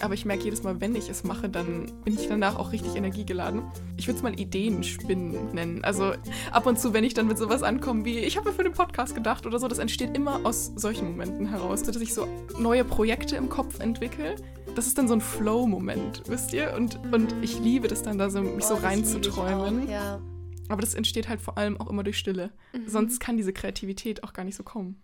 Aber ich merke jedes Mal, wenn ich es mache, dann bin ich danach auch richtig energiegeladen. Ich würde es mal Ideenspinnen nennen. Also ab und zu, wenn ich dann mit sowas ankomme wie, ich habe mir für den Podcast gedacht oder so, das entsteht immer aus solchen Momenten heraus, dass ich so neue Projekte im Kopf entwickle. Das ist dann so ein Flow-Moment, wisst ihr? Und, und ich liebe das dann da so, mich oh, so reinzuträumen. Ja. Aber das entsteht halt vor allem auch immer durch Stille. Mhm. Sonst kann diese Kreativität auch gar nicht so kommen.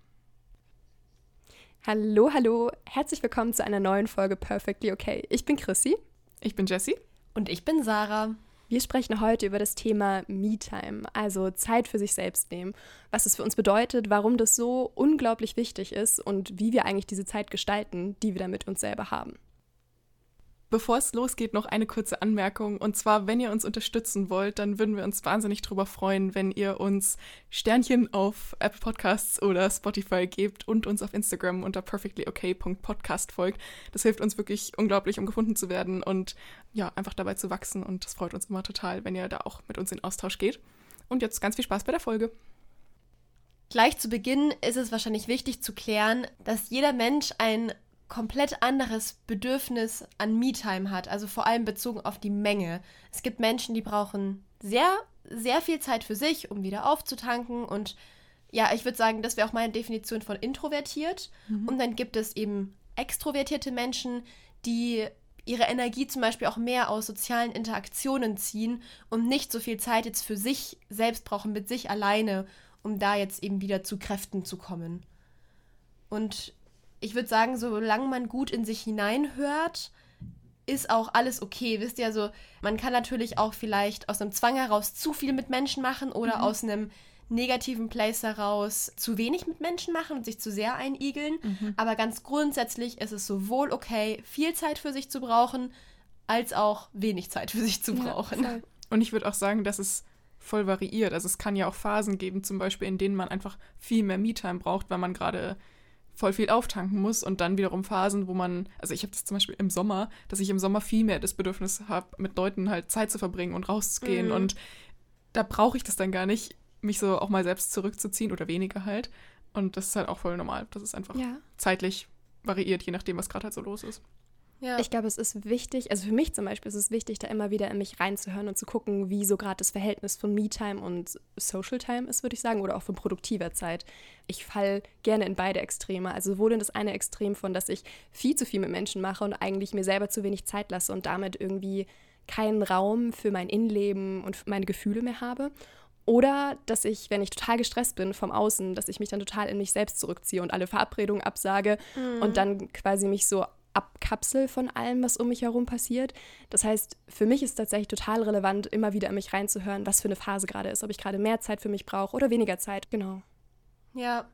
Hallo, hallo, herzlich willkommen zu einer neuen Folge Perfectly Okay. Ich bin Chrissy. Ich bin Jessie. Und ich bin Sarah. Wir sprechen heute über das Thema Me-Time, also Zeit für sich selbst nehmen, was es für uns bedeutet, warum das so unglaublich wichtig ist und wie wir eigentlich diese Zeit gestalten, die wir da mit uns selber haben. Bevor es losgeht, noch eine kurze Anmerkung. Und zwar, wenn ihr uns unterstützen wollt, dann würden wir uns wahnsinnig darüber freuen, wenn ihr uns Sternchen auf Apple Podcasts oder Spotify gebt und uns auf Instagram unter perfectlyok.podcast folgt. Das hilft uns wirklich unglaublich, um gefunden zu werden und ja, einfach dabei zu wachsen. Und das freut uns immer total, wenn ihr da auch mit uns in Austausch geht. Und jetzt ganz viel Spaß bei der Folge. Gleich zu Beginn ist es wahrscheinlich wichtig zu klären, dass jeder Mensch ein komplett anderes Bedürfnis an Me-Time hat, also vor allem bezogen auf die Menge. Es gibt Menschen, die brauchen sehr, sehr viel Zeit für sich, um wieder aufzutanken und ja, ich würde sagen, das wäre auch meine Definition von introvertiert. Mhm. Und dann gibt es eben extrovertierte Menschen, die ihre Energie zum Beispiel auch mehr aus sozialen Interaktionen ziehen und nicht so viel Zeit jetzt für sich selbst brauchen, mit sich alleine, um da jetzt eben wieder zu Kräften zu kommen. Und ich würde sagen, solange man gut in sich hineinhört, ist auch alles okay. Wisst ihr, also man kann natürlich auch vielleicht aus einem Zwang heraus zu viel mit Menschen machen oder mhm. aus einem negativen Place heraus zu wenig mit Menschen machen und sich zu sehr einigeln. Mhm. Aber ganz grundsätzlich ist es sowohl okay, viel Zeit für sich zu brauchen, als auch wenig Zeit für sich zu brauchen. Ja, und ich würde auch sagen, dass es voll variiert. Also es kann ja auch Phasen geben, zum Beispiel, in denen man einfach viel mehr Me-Time braucht, weil man gerade voll viel auftanken muss und dann wiederum Phasen, wo man, also ich habe das zum Beispiel im Sommer, dass ich im Sommer viel mehr das Bedürfnis habe, mit Leuten halt Zeit zu verbringen und rauszugehen mhm. und da brauche ich das dann gar nicht, mich so auch mal selbst zurückzuziehen oder weniger halt und das ist halt auch voll normal, dass es einfach ja. zeitlich variiert, je nachdem, was gerade halt so los ist. Ja. Ich glaube, es ist wichtig, also für mich zum Beispiel ist es wichtig, da immer wieder in mich reinzuhören und zu gucken, wie so gerade das Verhältnis von Me-Time und Social-Time ist, würde ich sagen, oder auch von produktiver Zeit. Ich falle gerne in beide Extreme. Also sowohl in das eine Extrem von, dass ich viel zu viel mit Menschen mache und eigentlich mir selber zu wenig Zeit lasse und damit irgendwie keinen Raum für mein Innenleben und meine Gefühle mehr habe. Oder dass ich, wenn ich total gestresst bin vom Außen, dass ich mich dann total in mich selbst zurückziehe und alle Verabredungen absage mhm. und dann quasi mich so abkapsel von allem, was um mich herum passiert. Das heißt, für mich ist tatsächlich total relevant, immer wieder in mich reinzuhören, was für eine Phase gerade ist, ob ich gerade mehr Zeit für mich brauche oder weniger Zeit. Genau. Ja.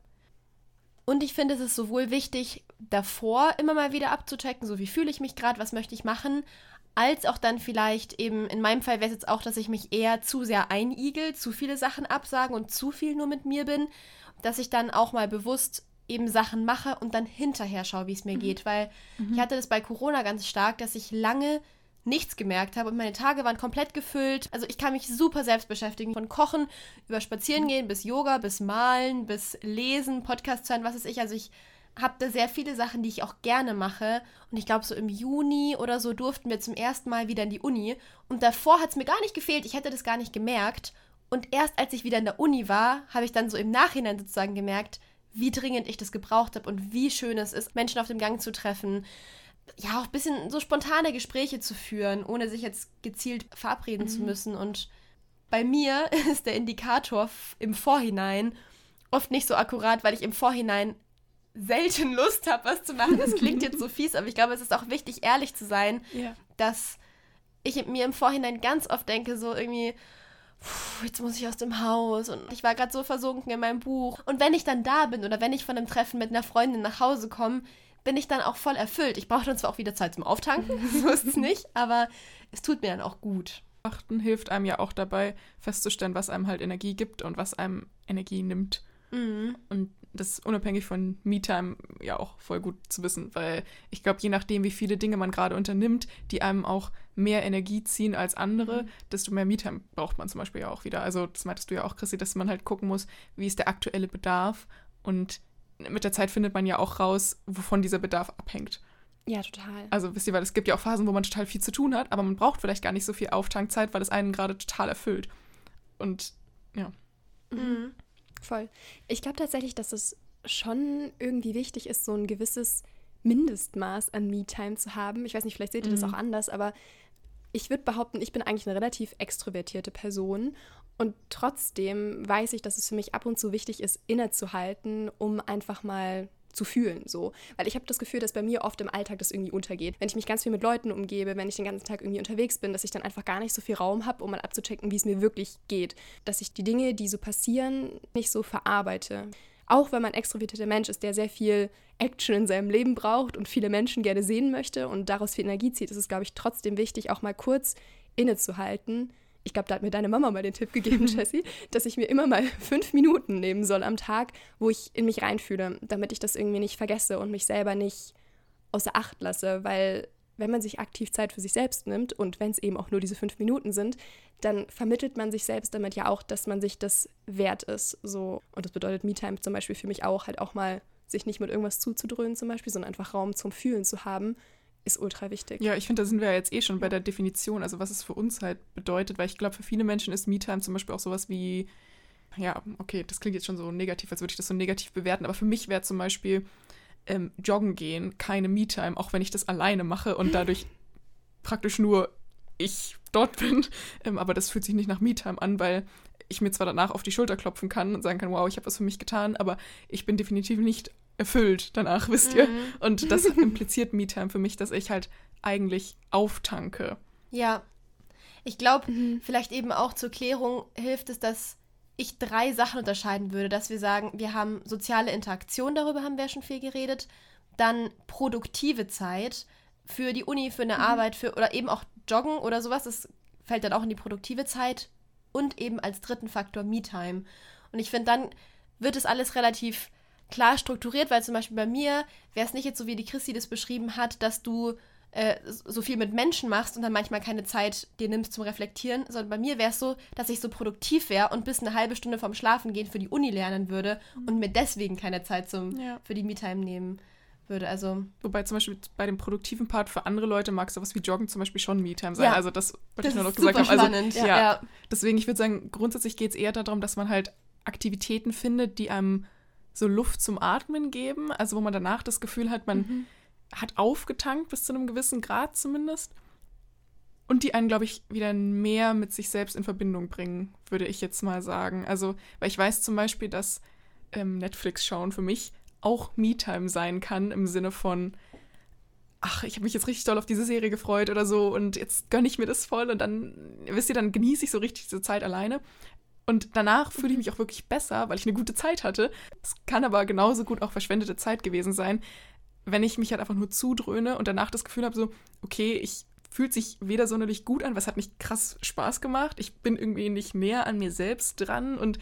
Und ich finde, es ist sowohl wichtig, davor immer mal wieder abzuchecken, so wie fühle ich mich gerade, was möchte ich machen, als auch dann vielleicht eben, in meinem Fall wäre es jetzt auch, dass ich mich eher zu sehr einigel, zu viele Sachen absagen und zu viel nur mit mir bin, dass ich dann auch mal bewusst eben Sachen mache und dann hinterher schaue, wie es mir mhm. geht. Weil mhm. ich hatte das bei Corona ganz stark, dass ich lange nichts gemerkt habe und meine Tage waren komplett gefüllt. Also ich kann mich super selbst beschäftigen. Von Kochen über Spazierengehen bis Yoga, bis Malen, bis Lesen, Podcast hören, was weiß ich. Also ich habe da sehr viele Sachen, die ich auch gerne mache. Und ich glaube, so im Juni oder so durften wir zum ersten Mal wieder in die Uni. Und davor hat es mir gar nicht gefehlt. Ich hätte das gar nicht gemerkt. Und erst als ich wieder in der Uni war, habe ich dann so im Nachhinein sozusagen gemerkt, wie dringend ich das gebraucht habe und wie schön es ist, Menschen auf dem Gang zu treffen. Ja, auch ein bisschen so spontane Gespräche zu führen, ohne sich jetzt gezielt verabreden mhm. zu müssen. Und bei mir ist der Indikator im Vorhinein oft nicht so akkurat, weil ich im Vorhinein selten Lust habe, was zu machen. Das klingt jetzt so fies, aber ich glaube, es ist auch wichtig, ehrlich zu sein, ja. dass ich mir im Vorhinein ganz oft denke, so irgendwie, jetzt muss ich aus dem Haus und ich war gerade so versunken in meinem Buch. Und wenn ich dann da bin oder wenn ich von einem Treffen mit einer Freundin nach Hause komme, bin ich dann auch voll erfüllt. Ich brauche dann zwar auch wieder Zeit zum Auftanken, so ist es nicht, aber es tut mir dann auch gut. Achten hilft einem ja auch dabei, festzustellen, was einem halt Energie gibt und was einem Energie nimmt. Mhm. Und das ist unabhängig von Me-Time ja auch voll gut zu wissen, weil ich glaube, je nachdem, wie viele Dinge man gerade unternimmt, die einem auch mehr Energie ziehen als andere, mhm. desto mehr Me-Time braucht man zum Beispiel ja auch wieder. Also das meintest du ja auch, Chrissy, dass man halt gucken muss, wie ist der aktuelle Bedarf und mit der Zeit findet man ja auch raus, wovon dieser Bedarf abhängt. Ja, total. Also wisst ihr, weil es gibt ja auch Phasen, wo man total viel zu tun hat, aber man braucht vielleicht gar nicht so viel Auftankzeit, weil es einen gerade total erfüllt. Und ja. Mhm. Voll. Ich glaube tatsächlich, dass es schon irgendwie wichtig ist, so ein gewisses Mindestmaß an Me-Time zu haben. Ich weiß nicht, vielleicht seht ihr das Mhm. auch anders, aber ich würde behaupten, ich bin eigentlich eine relativ extrovertierte Person und trotzdem weiß ich, dass es für mich ab und zu wichtig ist, innezuhalten, um einfach mal zu fühlen, so. Weil ich habe das Gefühl, dass bei mir oft im Alltag das irgendwie untergeht. Wenn ich mich ganz viel mit Leuten umgebe, wenn ich den ganzen Tag irgendwie unterwegs bin, dass ich dann einfach gar nicht so viel Raum habe, um mal abzuchecken, wie es mir wirklich geht. Dass ich die Dinge, die so passieren, nicht so verarbeite. Auch wenn man ein extrovertierter Mensch ist, der sehr viel Action in seinem Leben braucht und viele Menschen gerne sehen möchte und daraus viel Energie zieht, ist es, glaube ich, trotzdem wichtig, auch mal kurz innezuhalten. Ich glaube, da hat mir deine Mama mal den Tipp gegeben, Jessie, dass ich mir immer mal fünf Minuten nehmen soll am Tag, wo ich in mich reinfühle, damit ich das irgendwie nicht vergesse und mich selber nicht außer Acht lasse, weil wenn man sich aktiv Zeit für sich selbst nimmt und wenn es eben auch nur diese fünf Minuten sind, dann vermittelt man sich selbst damit ja auch, dass man sich das wert ist. So. Und das bedeutet Me-Time zum Beispiel für mich auch, halt auch mal sich nicht mit irgendwas zuzudröhnen zum Beispiel, sondern einfach Raum zum Fühlen zu haben, ist ultra wichtig. Ja, ich finde, da sind wir ja jetzt eh schon bei der Definition, also was es für uns halt bedeutet, weil ich glaube, für viele Menschen ist Me-Time zum Beispiel auch sowas wie, ja, okay, das klingt jetzt schon so negativ, als würde ich das so negativ bewerten, aber für mich wäre zum Beispiel ähm, Joggen gehen keine Me-Time, auch wenn ich das alleine mache und dadurch praktisch nur ich dort bin. Ähm, aber das fühlt sich nicht nach Me-Time an, weil ich mir zwar danach auf die Schulter klopfen kann und sagen kann, wow, ich habe was für mich getan, aber ich bin definitiv nicht erfüllt danach, wisst ihr? Mhm. Und das impliziert Me-Time für mich, dass ich halt eigentlich auftanke. Ja. Ich glaube, Mhm. vielleicht eben auch zur Klärung hilft es, dass ich drei Sachen unterscheiden würde, dass wir sagen, wir haben soziale Interaktion, darüber haben wir ja schon viel geredet, dann produktive Zeit für die Uni, für eine Arbeit, für oder eben auch Joggen oder sowas, das fällt dann auch in die produktive Zeit und eben als dritten Faktor Me-Time. Und ich finde, dann wird es alles relativ klar strukturiert, weil zum Beispiel bei mir wäre es nicht jetzt so, wie die Christi das beschrieben hat, dass du äh, so viel mit Menschen machst und dann manchmal keine Zeit dir nimmst zum Reflektieren, sondern bei mir wäre es so, dass ich so produktiv wäre und bis eine halbe Stunde vorm Schlafengehen für die Uni lernen würde und mir deswegen keine Zeit zum, Ja. für die Me-Time nehmen würde. Also, Wobei zum Beispiel bei dem produktiven Part für andere Leute mag sowas wie Joggen zum Beispiel schon Me-Time sein. Ja. Also das wollte ich nur noch gesagt haben. Also, spannend. ja. ja. Deswegen, ich würde sagen, grundsätzlich geht es eher darum, dass man halt Aktivitäten findet, die einem so Luft zum Atmen geben. Also wo man danach das Gefühl hat, man Mhm. hat aufgetankt bis zu einem gewissen Grad zumindest. Und die einen, glaube ich, wieder mehr mit sich selbst in Verbindung bringen, würde ich jetzt mal sagen. Also, weil ich weiß zum Beispiel, dass ähm, Netflix schauen für mich auch Me-Time sein kann im Sinne von, ach, ich habe mich jetzt richtig doll auf diese Serie gefreut oder so und jetzt gönne ich mir das voll und dann, wisst ihr, dann genieße ich so richtig diese Zeit alleine. Und danach fühle ich mich auch wirklich besser, weil ich eine gute Zeit hatte. Es kann aber genauso gut auch verschwendete Zeit gewesen sein, wenn ich mich halt einfach nur zudröhne und danach das Gefühl habe, so, okay, ich fühlt sich weder sonderlich gut an, was hat nicht krass Spaß gemacht. Ich bin irgendwie nicht näher an mir selbst dran und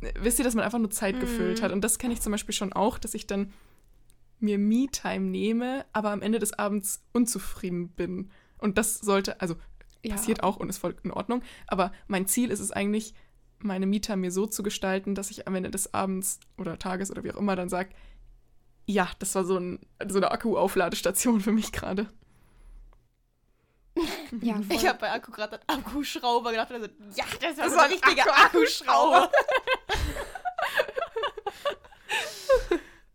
äh, wisst ihr, dass man einfach nur Zeit Mhm. gefüllt hat. Und das kenne ich zum Beispiel schon auch, dass ich dann mir Me-Time nehme, aber am Ende des Abends unzufrieden bin. Und das sollte, also Ja. passiert auch und ist voll in Ordnung. Aber mein Ziel ist es eigentlich, meine Mieter mir so zu gestalten, dass ich am Ende des Abends oder Tages oder wie auch immer dann sage, ja, das war so, ein, so eine Akku-Aufladestation für mich gerade. Ja, voll. Ich habe bei Akku gerade an Akkuschrauber gedacht und also, ja, das war Das so ein richtiger Akku- Akkuschrauber.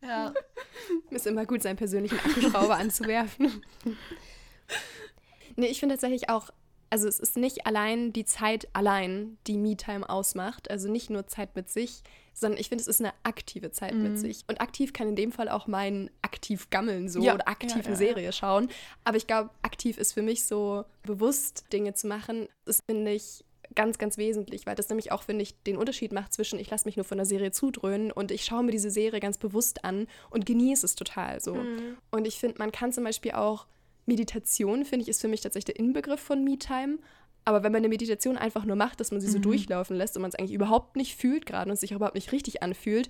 ja. Ist immer gut, seinen persönlichen Akkuschrauber anzuwerfen. nee, ich finde tatsächlich auch, also es ist nicht allein die Zeit allein, die Me-Time ausmacht. Also nicht nur Zeit mit sich, sondern ich finde, es ist eine aktive Zeit Mhm. mit sich. Und aktiv kann in dem Fall auch mein aktiv gammeln so Ja, oder aktiv ja, eine ja, ja. Serie schauen. Aber ich glaube, aktiv ist für mich so bewusst Dinge zu machen. Das finde ich ganz, ganz wesentlich, weil das nämlich auch, finde ich, den Unterschied macht zwischen, ich lasse mich nur von der Serie zudröhnen und ich schaue mir diese Serie ganz bewusst an und genieße es total so. Mhm. Und ich finde, man kann zum Beispiel auch Meditation, finde ich, ist für mich tatsächlich der Inbegriff von Me-Time. Aber wenn man eine Meditation einfach nur macht, dass man sie so Mhm. durchlaufen lässt und man es eigentlich überhaupt nicht fühlt gerade und sich überhaupt nicht richtig anfühlt,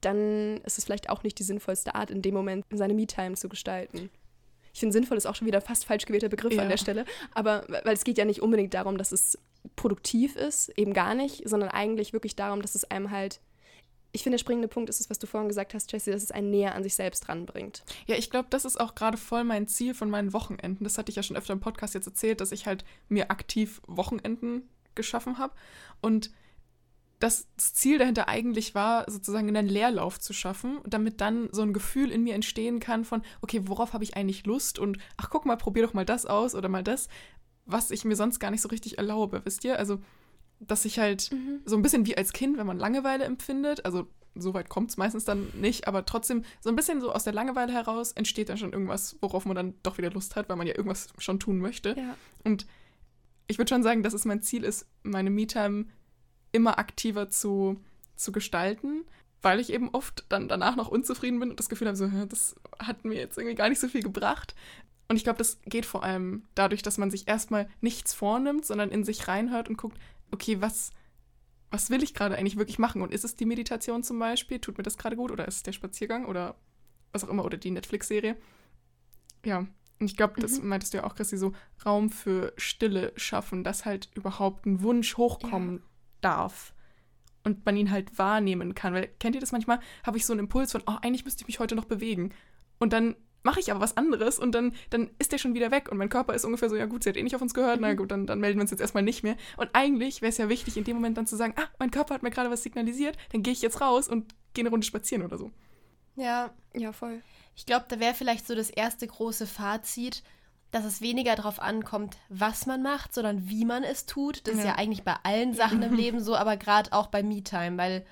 dann ist es vielleicht auch nicht die sinnvollste Art, in dem Moment seine Me-Time zu gestalten. Ich finde, sinnvoll ist auch schon wieder fast falsch gewählter Begriff Ja. an der Stelle. Aber weil es geht ja nicht unbedingt darum, dass es produktiv ist, eben gar nicht, sondern eigentlich wirklich darum, dass es einem halt ich finde, der springende Punkt ist es, was du vorhin gesagt hast, Jessie, dass es einen näher an sich selbst ranbringt. Ja, ich glaube, das ist auch gerade voll mein Ziel von meinen Wochenenden. Das hatte ich ja schon öfter im Podcast jetzt erzählt, dass ich halt mir aktiv Wochenenden geschaffen habe. Und das Ziel dahinter eigentlich war, sozusagen einen Leerlauf zu schaffen, damit dann so ein Gefühl in mir entstehen kann von, okay, worauf habe ich eigentlich Lust und ach, guck mal, probier doch mal das aus oder mal das, was ich mir sonst gar nicht so richtig erlaube, wisst ihr? Also, dass ich halt mhm. so ein bisschen wie als Kind, wenn man Langeweile empfindet, also so weit kommt es meistens dann nicht, aber trotzdem so ein bisschen so aus der Langeweile heraus entsteht dann schon irgendwas, worauf man dann doch wieder Lust hat, weil man ja irgendwas schon tun möchte. Ja. Und ich würde schon sagen, dass es mein Ziel ist, meine Me-Time immer aktiver zu, zu gestalten, weil ich eben oft dann danach noch unzufrieden bin und das Gefühl habe, so, das hat mir jetzt irgendwie gar nicht so viel gebracht. Und ich glaube, das geht vor allem dadurch, dass man sich erstmal nichts vornimmt, sondern in sich reinhört und guckt, okay, was, was will ich gerade eigentlich wirklich machen? Und ist es die Meditation zum Beispiel? Tut mir das gerade gut? Oder ist es der Spaziergang? Oder was auch immer? Oder die Netflix-Serie? Ja, und ich glaube, das mhm. meintest du ja auch, Christi, so Raum für Stille schaffen, dass halt überhaupt ein Wunsch hochkommen ja darf und man ihn halt wahrnehmen kann. Weil kennt ihr das manchmal? Habe ich so einen Impuls von, oh, eigentlich müsste ich mich heute noch bewegen. Und dann mache ich aber was anderes und dann, dann ist der schon wieder weg und mein Körper ist ungefähr so, ja gut, sie hat eh nicht auf uns gehört, mhm. na gut, dann, dann melden wir uns jetzt erstmal nicht mehr. Und eigentlich wäre es ja wichtig, in dem Moment dann zu sagen, ah, mein Körper hat mir gerade was signalisiert, dann gehe ich jetzt raus und gehe eine Runde spazieren oder so. Ja, ja, voll. Ich glaube, da wäre vielleicht so das erste große Fazit, dass es weniger darauf ankommt, was man macht, sondern wie man es tut. Das ja. ist ja eigentlich bei allen Sachen im Leben so, aber gerade auch bei Me-Time, weil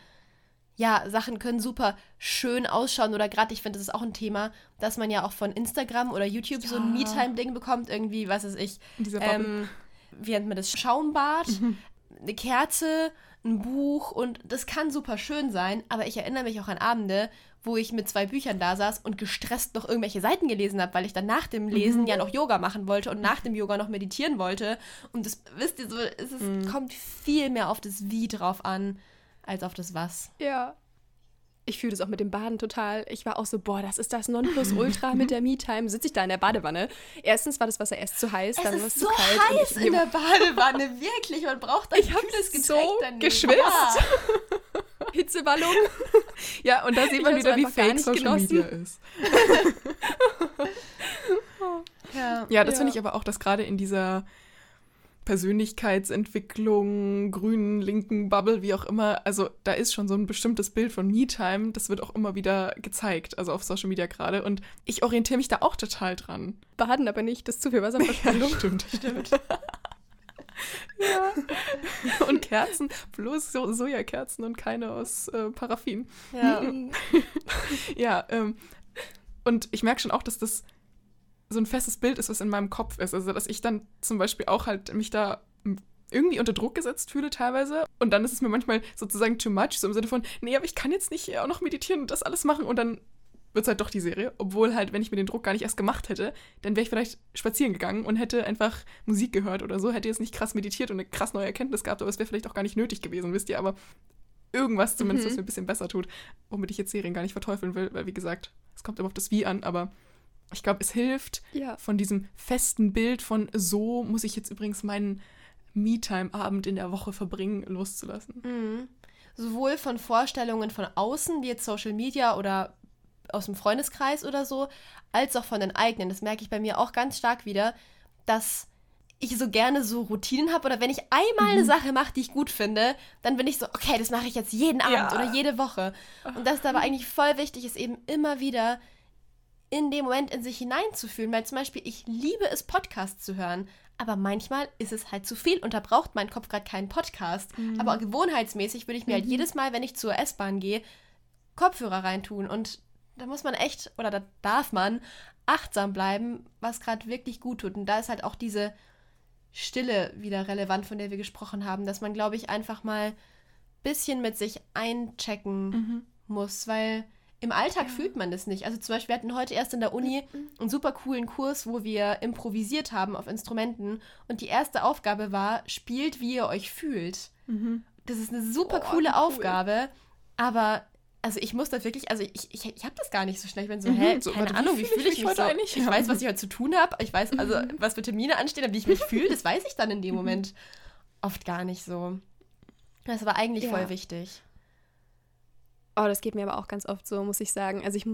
ja, Sachen können super schön ausschauen oder gerade, ich finde, das ist auch ein Thema, dass man ja auch von Instagram oder YouTube ja. so ein Me-Time-Ding bekommt, irgendwie, was weiß ich, ähm, wie nennt man das, Schaumbad, mhm. eine Kerze, ein Buch und das kann super schön sein, aber ich erinnere mich auch an Abende, wo ich mit zwei Büchern da saß und gestresst noch irgendwelche Seiten gelesen habe, weil ich dann nach dem Lesen mhm. ja noch Yoga machen wollte und nach dem Yoga noch meditieren wollte. Und das, wisst ihr, so, es ist, mhm. kommt viel mehr auf das Wie drauf an, als auf das Was. Ja. Ich fühle das auch mit dem Baden total. Ich war auch so, boah, das ist das Nonplusultra mit der Me-Time. Sitze ich da in der Badewanne. Erstens war das Wasser erst zu heiß, es dann war es zu kalt. heiß in der Badewanne, wirklich. Man braucht ein ich kühles Getränk so daneben. geschwitzt. Hitzeballon. Ja, und da sieht man wieder, wie fake Social genossen. Media ist. ja, ja, das ja. finde ich aber auch, dass gerade in dieser Persönlichkeitsentwicklung, grünen, linken Bubble, wie auch immer, also da ist schon so ein bestimmtes Bild von Me-Time, das wird auch immer wieder gezeigt, also auf Social Media gerade. Und ich orientiere mich da auch total dran. Baden aber nicht, das ist zu viel Wasserverschwendung. Ja, stimmt, stimmt. ja. Und Kerzen, bloß so Sojakerzen und keine aus äh, Paraffin. Ja. ja, ähm, und ich merke schon auch, dass das so ein festes Bild ist, was in meinem Kopf ist. Also, dass ich dann zum Beispiel auch halt mich da irgendwie unter Druck gesetzt fühle teilweise. Und dann ist es mir manchmal sozusagen too much, so im Sinne von, nee, aber ich kann jetzt nicht auch noch meditieren und das alles machen. Und dann wird es halt doch die Serie. Obwohl halt, wenn ich mir den Druck gar nicht erst gemacht hätte, dann wäre ich vielleicht spazieren gegangen und hätte einfach Musik gehört oder so, hätte jetzt nicht krass meditiert und eine krass neue Erkenntnis gehabt, aber es wäre vielleicht auch gar nicht nötig gewesen, wisst ihr. Aber irgendwas zumindest, mhm. was mir ein bisschen besser tut, womit ich jetzt Serien gar nicht verteufeln will, weil wie gesagt, es kommt immer auf das Wie an, aber ich glaube, es hilft ja. von diesem festen Bild von so muss ich jetzt übrigens meinen Me-Time-Abend in der Woche verbringen, loszulassen. Mhm. Sowohl von Vorstellungen von außen, wie jetzt Social Media oder aus dem Freundeskreis oder so, als auch von den eigenen. Das merke ich bei mir auch ganz stark wieder, dass ich so gerne so Routinen habe oder wenn ich einmal eine mhm. Sache mache, die ich gut finde, dann bin ich so, okay, das mache ich jetzt jeden Abend ja. oder jede Woche. Und das ist aber eigentlich voll wichtig, ist eben immer wieder in dem Moment in sich hineinzufühlen, weil zum Beispiel ich liebe es, Podcasts zu hören, aber manchmal ist es halt zu viel und da braucht mein Kopf gerade keinen Podcast. Mhm. Aber gewohnheitsmäßig würde ich mir halt mhm. halt jedes Mal, wenn ich zur S-Bahn gehe, Kopfhörer reintun und da muss man echt, oder da darf man achtsam bleiben, was gerade wirklich gut tut. Und da ist halt auch diese Stille wieder relevant, von der wir gesprochen haben, dass man, glaube ich, einfach mal ein bisschen mit sich einchecken mhm. muss, weil im Alltag ja. fühlt man das nicht. Also zum Beispiel, wir hatten heute erst in der Uni mhm. einen super coolen Kurs, wo wir improvisiert haben auf Instrumenten. Und die erste Aufgabe war, spielt, wie ihr euch fühlt. Mhm. Das ist eine super oh, coole cool. Aufgabe, aber also ich muss da wirklich, also ich, ich, ich habe das gar nicht so schnell. Ich bin so, mhm, hä, so, keine Ahnung, wie fühle ich, mich, mich so? Eigentlich? Ich weiß, was ich heute zu tun habe. Ich weiß, also mhm. was für Termine anstehen, aber wie ich mich fühle, das weiß ich dann in dem. Moment oft gar nicht so. Das war eigentlich ja. voll wichtig. Oh, das geht mir aber auch ganz oft so, muss ich sagen. Also ich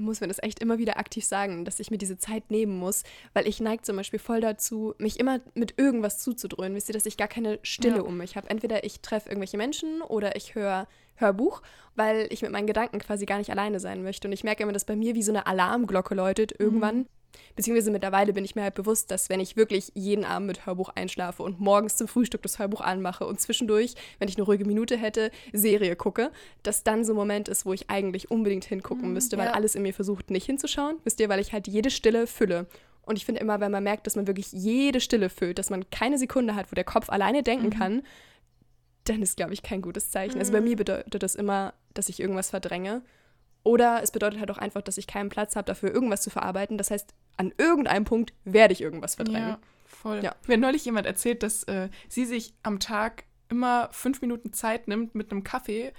muss mir das echt immer wieder aktiv sagen, dass ich mir diese Zeit nehmen muss, weil ich neige zum Beispiel voll dazu, mich immer mit irgendwas zuzudröhnen. Wisst ihr, dass ich gar keine Stille ja. um mich habe. Entweder ich treffe irgendwelche Menschen oder ich höre Hörbuch, weil ich mit meinen Gedanken quasi gar nicht alleine sein möchte. Und ich merke immer, dass bei mir wie so eine Alarmglocke läutet irgendwann. Mhm. Beziehungsweise mittlerweile bin ich mir halt bewusst, dass wenn ich wirklich jeden Abend mit Hörbuch einschlafe und morgens zum Frühstück das Hörbuch anmache und zwischendurch, wenn ich eine ruhige Minute hätte, Serie gucke, dass dann so ein Moment ist, wo ich eigentlich unbedingt hingucken mhm, müsste, weil ja. alles in mir versucht, nicht hinzuschauen. Wisst ihr, weil ich halt jede Stille fülle. Und ich finde immer, wenn man merkt, dass man wirklich jede Stille füllt, dass man keine Sekunde hat, wo der Kopf alleine denken mhm. kann, dann ist, glaube ich, kein gutes Zeichen. Mhm. Also bei mir mhm. bedeutet das immer, dass ich irgendwas verdränge. Oder es bedeutet halt auch einfach, dass ich keinen Platz habe, dafür irgendwas zu verarbeiten. Das heißt, an irgendeinem Punkt werde ich irgendwas verdrängen. Ja, voll. Ja. Mir hat neulich jemand erzählt, dass äh, sie sich am Tag immer fünf Minuten Zeit nimmt mit einem Kaffee,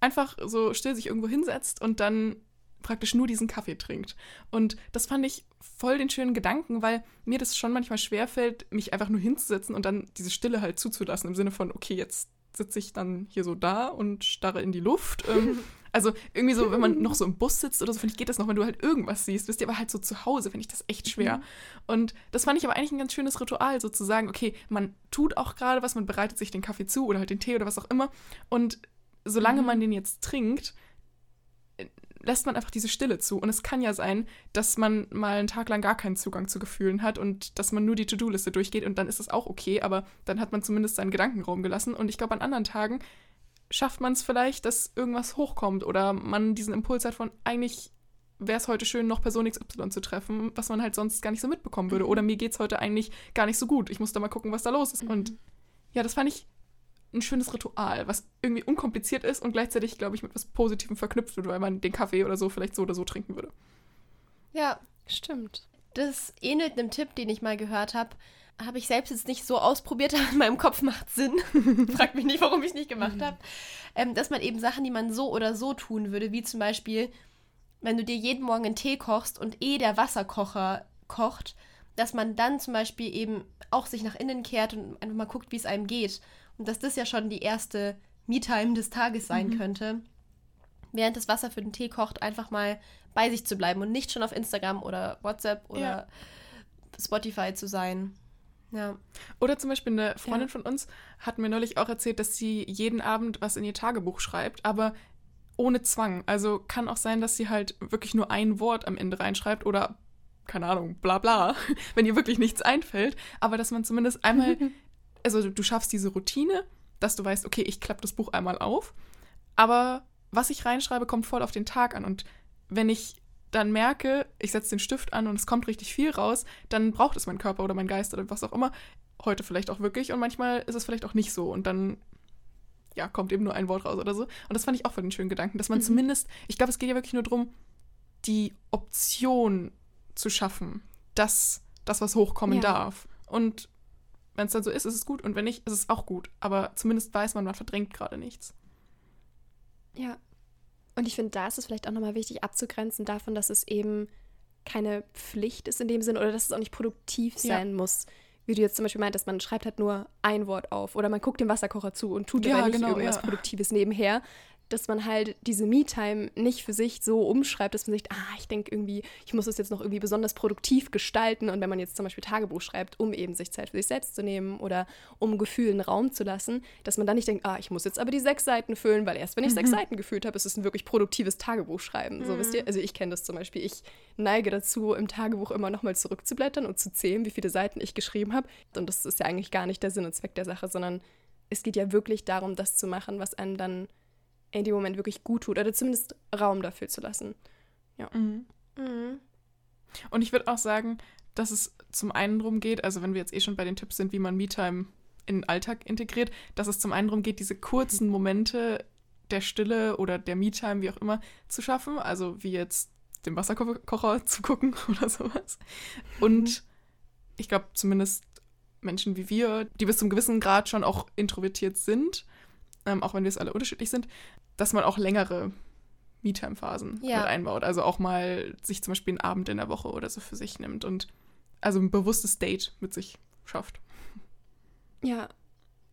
einfach so still sich irgendwo hinsetzt und dann praktisch nur diesen Kaffee trinkt. Und das fand ich voll den schönen Gedanken, weil mir das schon manchmal schwerfällt, mich einfach nur hinzusetzen und dann diese Stille halt zuzulassen, im Sinne von, okay, jetzt sitze ich dann hier so da und starre in die Luft. Ähm, also irgendwie so, wenn man noch so im Bus sitzt oder so, finde ich, geht das noch, wenn du halt irgendwas siehst. Wisst ihr, aber halt so zu Hause finde ich das echt schwer. Mhm. Und das fand ich aber eigentlich ein ganz schönes Ritual, so zu sagen, okay, man tut auch gerade was, man bereitet sich den Kaffee zu oder halt den Tee oder was auch immer. Und solange mhm. man den jetzt trinkt, lässt man einfach diese Stille zu. Und es kann ja sein, dass man mal einen Tag lang gar keinen Zugang zu Gefühlen hat und dass man nur die To-Do-Liste durchgeht und dann ist das auch okay, aber dann hat man zumindest seinen Gedankenraum gelassen. Und ich glaube, an anderen Tagen schafft man es vielleicht, dass irgendwas hochkommt oder man diesen Impuls hat von eigentlich wäre es heute schön, noch Person XY zu treffen, was man halt sonst gar nicht so mitbekommen würde. Oder mir geht es heute eigentlich gar nicht so gut. Ich muss da mal gucken, was da los ist. Mhm. Und ja, das fand ich ein schönes Ritual, was irgendwie unkompliziert ist und gleichzeitig, glaube ich, mit was Positivem verknüpft wird, weil man den Kaffee oder so vielleicht so oder so trinken würde. Ja, stimmt. Das ähnelt einem Tipp, den ich mal gehört habe. Habe ich selbst jetzt nicht so ausprobiert, aber in meinem Kopf macht Sinn. Fragt mich nicht, warum ich es nicht gemacht habe. Ähm, dass man eben Sachen, die man so oder so tun würde, wie zum Beispiel, wenn du dir jeden Morgen einen Tee kochst und eh der Wasserkocher kocht, dass man dann zum Beispiel eben auch sich nach innen kehrt und einfach mal guckt, wie es einem geht. Und dass das ja schon die erste Me-Time des Tages sein mhm. könnte, während das Wasser für den Tee kocht, einfach mal bei sich zu bleiben und nicht schon auf Instagram oder WhatsApp oder ja. Spotify zu sein. Ja. Oder zum Beispiel eine Freundin ja. von uns hat mir neulich auch erzählt, dass sie jeden Abend was in ihr Tagebuch schreibt, aber ohne Zwang. Also kann auch sein, dass sie halt wirklich nur ein Wort am Ende reinschreibt oder keine Ahnung, bla bla, wenn ihr wirklich nichts einfällt, aber dass man zumindest einmal also du schaffst diese Routine, dass du weißt, okay, ich klappe das Buch einmal auf, aber was ich reinschreibe, kommt voll auf den Tag an. Und wenn ich dann merke, ich setze den Stift an und es kommt richtig viel raus, dann braucht es mein Körper oder mein Geist oder was auch immer. Heute vielleicht auch wirklich und manchmal ist es vielleicht auch nicht so. Und dann, ja, kommt eben nur ein Wort raus oder so. Und das fand ich auch für den schönen Gedanken, dass man mhm. zumindest, ich glaube, es geht ja wirklich nur darum, die Option zu schaffen, dass das was hochkommen ja. darf. Und wenn es dann so ist, ist es gut. Und wenn nicht, ist es auch gut. Aber zumindest weiß man, man verdrängt gerade nichts. Ja. Und ich finde, da ist es vielleicht auch nochmal wichtig abzugrenzen davon, dass es eben keine Pflicht ist in dem Sinn oder dass es auch nicht produktiv sein ja. muss. Wie du jetzt zum Beispiel meintest, man schreibt halt nur ein Wort auf oder man guckt dem Wasserkocher zu und tut ja, dabei nicht genau, irgendwas ja. Produktives nebenher, dass man halt diese Me-Time nicht für sich so umschreibt, dass man sich, ah, ich denke irgendwie, ich muss es jetzt noch irgendwie besonders produktiv gestalten. Und wenn man jetzt zum Beispiel Tagebuch schreibt, um eben sich Zeit für sich selbst zu nehmen oder um Gefühlen Raum zu lassen, dass man dann nicht denkt, ah, ich muss jetzt aber die sechs Seiten füllen, weil erst wenn ich mhm. sechs Seiten gefühlt habe, ist es ein wirklich produktives Tagebuch schreiben. Mhm. So, wisst ihr? Mhm. Also ich kenne das zum Beispiel. Ich neige dazu, im Tagebuch immer nochmal zurückzublättern und zu zählen, wie viele Seiten ich geschrieben habe. Und das ist ja eigentlich gar nicht der Sinn und Zweck der Sache, sondern es geht ja wirklich darum, das zu machen, was einem dann in dem Moment wirklich gut tut oder zumindest Raum dafür zu lassen. Ja. Mhm. Mhm. Und ich würde auch sagen, dass es zum einen darum geht, also wenn wir jetzt eh schon bei den Tipps sind, wie man Me-Time in den Alltag integriert, dass es zum einen darum geht, diese kurzen Momente der Stille oder der Me-Time, wie auch immer, zu schaffen. Also wie jetzt dem Wasserkocher zu gucken oder sowas. Und mhm. ich glaube, zumindest Menschen wie wir, die bis zum gewissen Grad schon auch introvertiert sind, ähm, auch wenn wir es alle unterschiedlich sind, dass man auch längere Me-Time-Phasen ja. mit einbaut. Also auch mal sich zum Beispiel einen Abend in der Woche oder so für sich nimmt und also ein bewusstes Date mit sich schafft. Ja,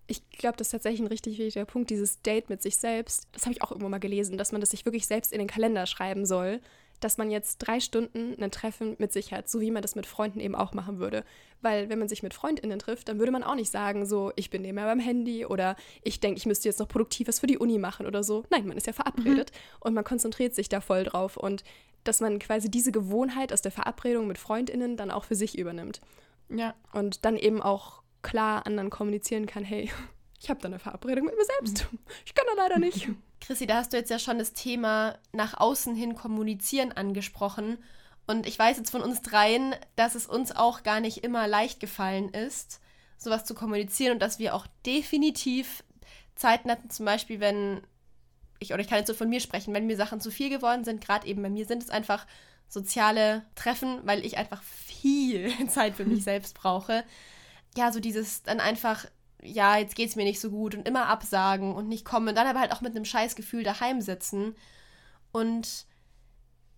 Ich glaube, das ist tatsächlich ein richtig wichtiger Punkt, dieses Date mit sich selbst. Das habe ich auch irgendwo mal gelesen, dass man das sich wirklich selbst in den Kalender schreiben soll, dass man jetzt drei Stunden ein Treffen mit sich hat, so wie man das mit Freunden eben auch machen würde. Weil wenn man sich mit FreundInnen trifft, dann würde man auch nicht sagen, so, ich bin nebenher beim Handy oder ich denke, ich müsste jetzt noch produktiv was für die Uni machen oder so. Nein, man ist ja verabredet mhm. und man konzentriert sich da voll drauf und dass man quasi diese Gewohnheit aus der Verabredung mit FreundInnen dann auch für sich übernimmt. Ja. Und dann eben auch klar anderen kommunizieren kann, hey, ich habe da eine Verabredung mit mir selbst. Ich kann da leider nicht. Chrissy, da hast du jetzt ja schon das Thema nach außen hin kommunizieren angesprochen. Und ich weiß jetzt von uns dreien, dass es uns auch gar nicht immer leicht gefallen ist, sowas zu kommunizieren und dass wir auch definitiv Zeiten hatten, zum Beispiel, wenn ich, oder ich kann jetzt so von mir sprechen, wenn mir Sachen zu viel geworden sind, gerade eben bei mir sind es einfach soziale Treffen, weil ich einfach viel Zeit für mich selbst brauche. Ja, so dieses dann einfach, ja, jetzt geht es mir nicht so gut und immer absagen und nicht kommen, und dann aber halt auch mit einem Scheißgefühl daheim sitzen. Und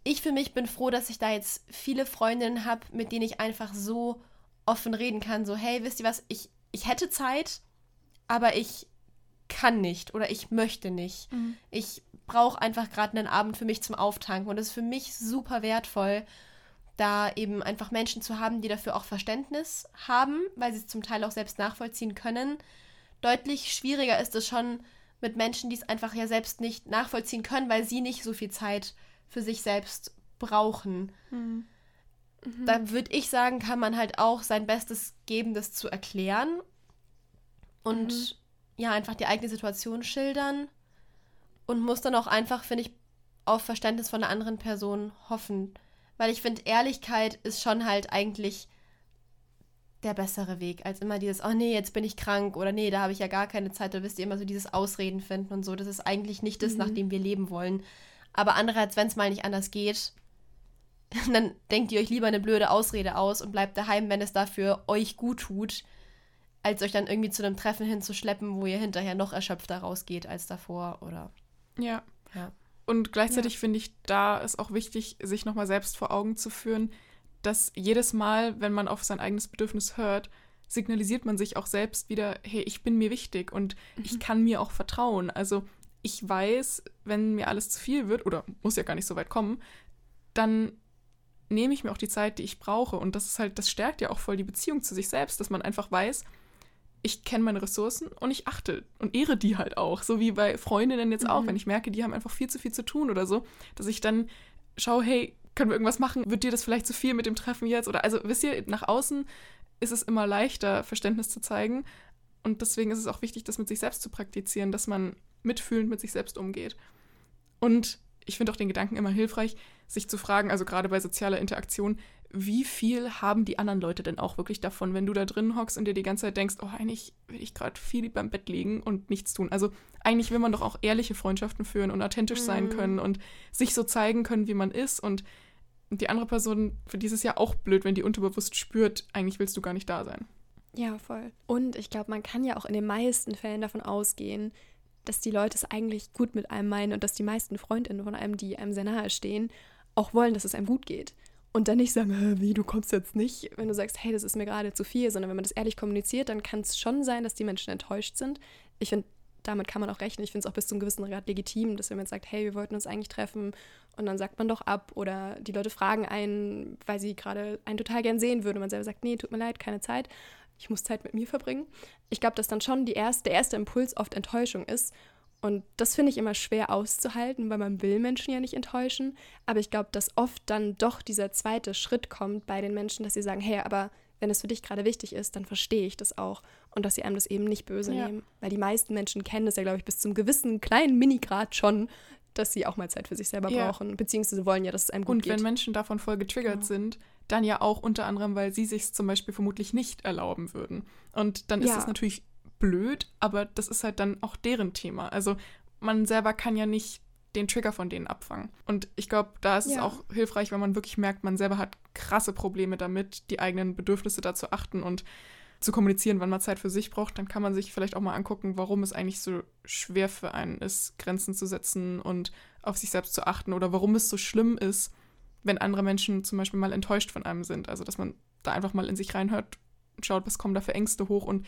ich für mich bin froh, dass ich da jetzt viele Freundinnen habe, mit denen ich einfach so offen reden kann. So, hey, wisst ihr was, ich, ich hätte Zeit, aber ich kann nicht oder ich möchte nicht. Mhm. Ich brauche einfach gerade einen Abend für mich zum Auftanken und es ist für mich super wertvoll, da eben einfach Menschen zu haben, die dafür auch Verständnis haben, weil sie es zum Teil auch selbst nachvollziehen können. Deutlich schwieriger ist es schon mit Menschen, die es einfach ja selbst nicht nachvollziehen können, weil sie nicht so viel Zeit für sich selbst brauchen. Mhm. Mhm. Da würde ich sagen, kann man halt auch sein Bestes geben, das zu erklären und mhm. ja, einfach die eigene Situation schildern und muss dann auch einfach, finde ich, auf Verständnis von einer anderen Person hoffen. Weil ich finde, Ehrlichkeit ist schon halt eigentlich der bessere Weg, als immer dieses, oh nee, jetzt bin ich krank oder nee, da habe ich ja gar keine Zeit. Da wisst ihr immer so dieses Ausreden finden und so. Das ist eigentlich nicht das, mhm. nach dem wir leben wollen. Aber andererseits, wenn es mal nicht anders geht, dann denkt ihr euch lieber eine blöde Ausrede aus und bleibt daheim, wenn es dafür euch gut tut, als euch dann irgendwie zu einem Treffen hinzuschleppen, wo ihr hinterher noch erschöpfter rausgeht als davor oder. Ja. ja. Und gleichzeitig ja. finde ich, da ist auch wichtig, sich nochmal selbst vor Augen zu führen, dass jedes Mal, wenn man auf sein eigenes Bedürfnis hört, signalisiert man sich auch selbst wieder, hey, ich bin mir wichtig und mhm. ich kann mir auch vertrauen. Also ich weiß, wenn mir alles zu viel wird, oder muss ja gar nicht so weit kommen, dann nehme ich mir auch die Zeit, die ich brauche. Und das ist halt, das stärkt ja auch voll die Beziehung zu sich selbst, dass man einfach weiß, ich kenne meine Ressourcen und ich achte und ehre die halt auch. So wie bei Freundinnen jetzt auch, mhm. wenn ich merke, die haben einfach viel zu viel zu tun oder so, dass ich dann schaue, hey, können wir irgendwas machen? Wird dir das vielleicht zu viel mit dem Treffen jetzt? Oder also, wisst ihr, nach außen ist es immer leichter, Verständnis zu zeigen. Und deswegen ist es auch wichtig, das mit sich selbst zu praktizieren, dass man mitfühlend mit sich selbst umgeht. Und ich finde auch den Gedanken immer hilfreich, sich zu fragen, also gerade bei sozialer Interaktion, wie viel haben die anderen Leute denn auch wirklich davon, wenn du da drin hockst und dir die ganze Zeit denkst, oh, eigentlich will ich gerade viel beim Bett liegen und nichts tun. Also eigentlich will man doch auch ehrliche Freundschaften führen und authentisch mhm. sein können und sich so zeigen können, wie man ist. Und die andere Person, für die ist es ja auch blöd, wenn die unterbewusst spürt, eigentlich willst du gar nicht da sein. Ja, voll. Und ich glaube, man kann ja auch in den meisten Fällen davon ausgehen, dass die Leute es eigentlich gut mit einem meinen und dass die meisten Freundinnen von einem, die einem sehr nahe stehen, auch wollen, dass es einem gut geht und dann nicht sagen, wie, du kommst jetzt nicht, wenn du sagst, hey, das ist mir gerade zu viel, sondern wenn man das ehrlich kommuniziert, dann kann es schon sein, dass die Menschen enttäuscht sind. Ich finde, damit kann man auch rechnen. Ich finde es auch bis zum gewissen Grad legitim, dass wenn man sagt, hey, wir wollten uns eigentlich treffen und dann sagt man doch ab oder die Leute fragen einen, weil sie gerade einen total gern sehen würden und man selber sagt, nee, tut mir leid, keine Zeit, ich muss Zeit mit mir verbringen. Ich glaube, dass dann schon erste, der erste Impuls oft Enttäuschung ist und das finde ich immer schwer auszuhalten, weil man will Menschen ja nicht enttäuschen. Aber ich glaube, dass oft dann doch dieser zweite Schritt kommt bei den Menschen, dass sie sagen, hey, aber wenn es für dich gerade wichtig ist, dann verstehe ich das auch. Und dass sie einem das eben nicht böse ja. nehmen. Weil die meisten Menschen kennen das ja, glaube ich, bis zum gewissen kleinen Minigrad schon, dass sie auch mal Zeit für sich selber ja. brauchen. Beziehungsweise wollen ja, dass es einem gut Und geht. wenn Menschen davon voll getriggert genau. sind, dann ja auch unter anderem, weil sie sich zum Beispiel vermutlich nicht erlauben würden. Und dann ist es ja. natürlich blöd, aber das ist halt dann auch deren Thema. Also man selber kann ja nicht den Trigger von denen abfangen. Und ich glaube, da ist ja. es auch hilfreich, wenn man wirklich merkt, man selber hat krasse Probleme damit, die eigenen Bedürfnisse da zu achten und zu kommunizieren, wann man Zeit für sich braucht, dann kann man sich vielleicht auch mal angucken, warum es eigentlich so schwer für einen ist, Grenzen zu setzen und auf sich selbst zu achten oder warum es so schlimm ist, wenn andere Menschen zum Beispiel mal enttäuscht von einem sind. Also, dass man da einfach mal in sich reinhört und schaut, was kommen da für Ängste hoch und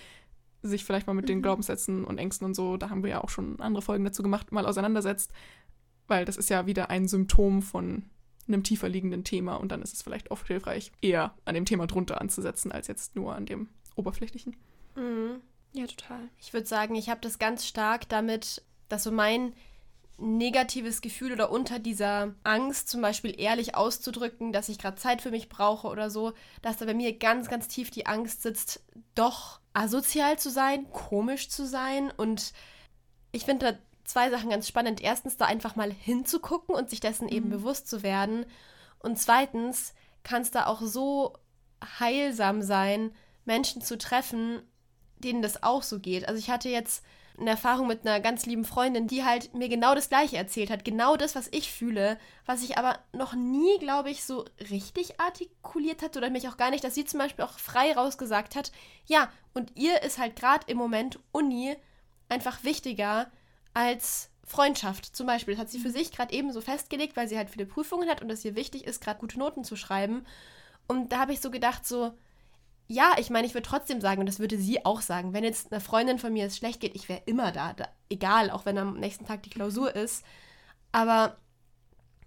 sich vielleicht mal mit den Mhm. Glaubenssätzen und Ängsten und so, da haben wir ja auch schon andere Folgen dazu gemacht, mal auseinandersetzt, weil das ist ja wieder ein Symptom von einem tiefer liegenden Thema und dann ist es vielleicht oft hilfreich, eher an dem Thema drunter anzusetzen, als jetzt nur an dem oberflächlichen. Mhm. Ja, total. Ich würde sagen, ich habe das ganz stark damit, dass so mein negatives Gefühl oder unter dieser Angst zum Beispiel ehrlich auszudrücken, dass ich gerade Zeit für mich brauche oder so, dass da bei mir ganz, ganz tief die Angst sitzt, doch asozial zu sein, komisch zu sein. Und ich finde da zwei Sachen ganz spannend. Erstens, da einfach mal hinzugucken und sich dessen eben Mhm. bewusst zu werden. Und zweitens kann es da auch so heilsam sein, Menschen zu treffen, denen das auch so geht. Also ich hatte jetzt eine Erfahrung mit einer ganz lieben Freundin, die halt mir genau das Gleiche erzählt hat. Genau das, was ich fühle, was ich aber noch nie, glaube ich, so richtig artikuliert hat oder mich auch gar nicht, dass sie zum Beispiel auch frei rausgesagt hat, ja, und ihr ist halt gerade im Moment Uni einfach wichtiger als Freundschaft zum Beispiel. Das hat sie für sich gerade eben so festgelegt, weil sie halt viele Prüfungen hat und es ihr wichtig ist, gerade gute Noten zu schreiben. Und da habe ich so gedacht, so, ja, ich meine, ich würde trotzdem sagen, und das würde sie auch sagen, wenn jetzt einer Freundin von mir es schlecht geht, ich wäre immer da, da, egal, auch wenn am nächsten Tag die Klausur ist. Aber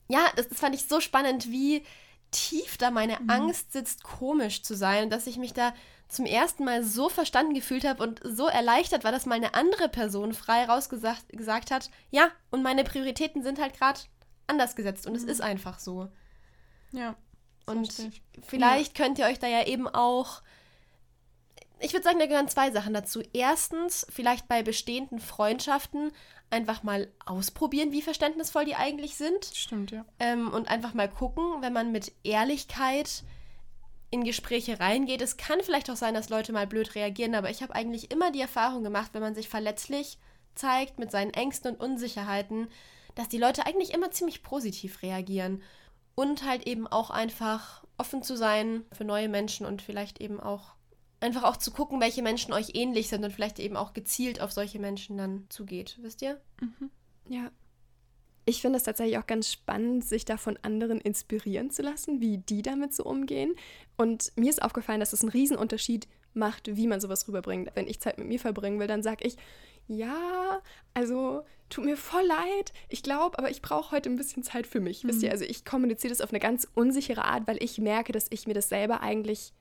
ja, das, das fand ich so spannend, wie tief da meine Mhm. Angst sitzt, komisch zu sein, dass ich mich da zum ersten Mal so verstanden gefühlt habe und so erleichtert war, dass mal eine andere Person frei rausgesagt gesagt hat, ja, und meine Prioritäten sind halt gerade anders gesetzt und es Mhm. ist einfach so. Ja. Und vielleicht könnt ihr euch da ja eben auch. Ich würde sagen, da gehören zwei Sachen dazu. Erstens, vielleicht bei bestehenden Freundschaften einfach mal ausprobieren, wie verständnisvoll die eigentlich sind. Stimmt, ja. Ähm, und einfach mal gucken, wenn man mit Ehrlichkeit in Gespräche reingeht. Es kann vielleicht auch sein, dass Leute mal blöd reagieren, aber ich habe eigentlich immer die Erfahrung gemacht, wenn man sich verletzlich zeigt mit seinen Ängsten und Unsicherheiten, dass die Leute eigentlich immer ziemlich positiv reagieren. Und halt eben auch einfach offen zu sein für neue Menschen und vielleicht eben auch einfach auch zu gucken, welche Menschen euch ähnlich sind und vielleicht eben auch gezielt auf solche Menschen dann zugeht. Wisst ihr? Mhm. Ja. Ich finde es tatsächlich auch ganz spannend, sich da von anderen inspirieren zu lassen, wie die damit so umgehen. Und mir ist aufgefallen, dass es einen Riesenunterschied macht, wie man sowas rüberbringt. Wenn ich Zeit mit mir verbringen will, dann sage ich, ja, also tut mir voll leid. Ich glaube, aber ich brauche heute ein bisschen Zeit für mich. Wisst ihr, Mhm. also ich kommuniziere das auf eine ganz unsichere Art, weil ich merke, dass ich mir das selber eigentlich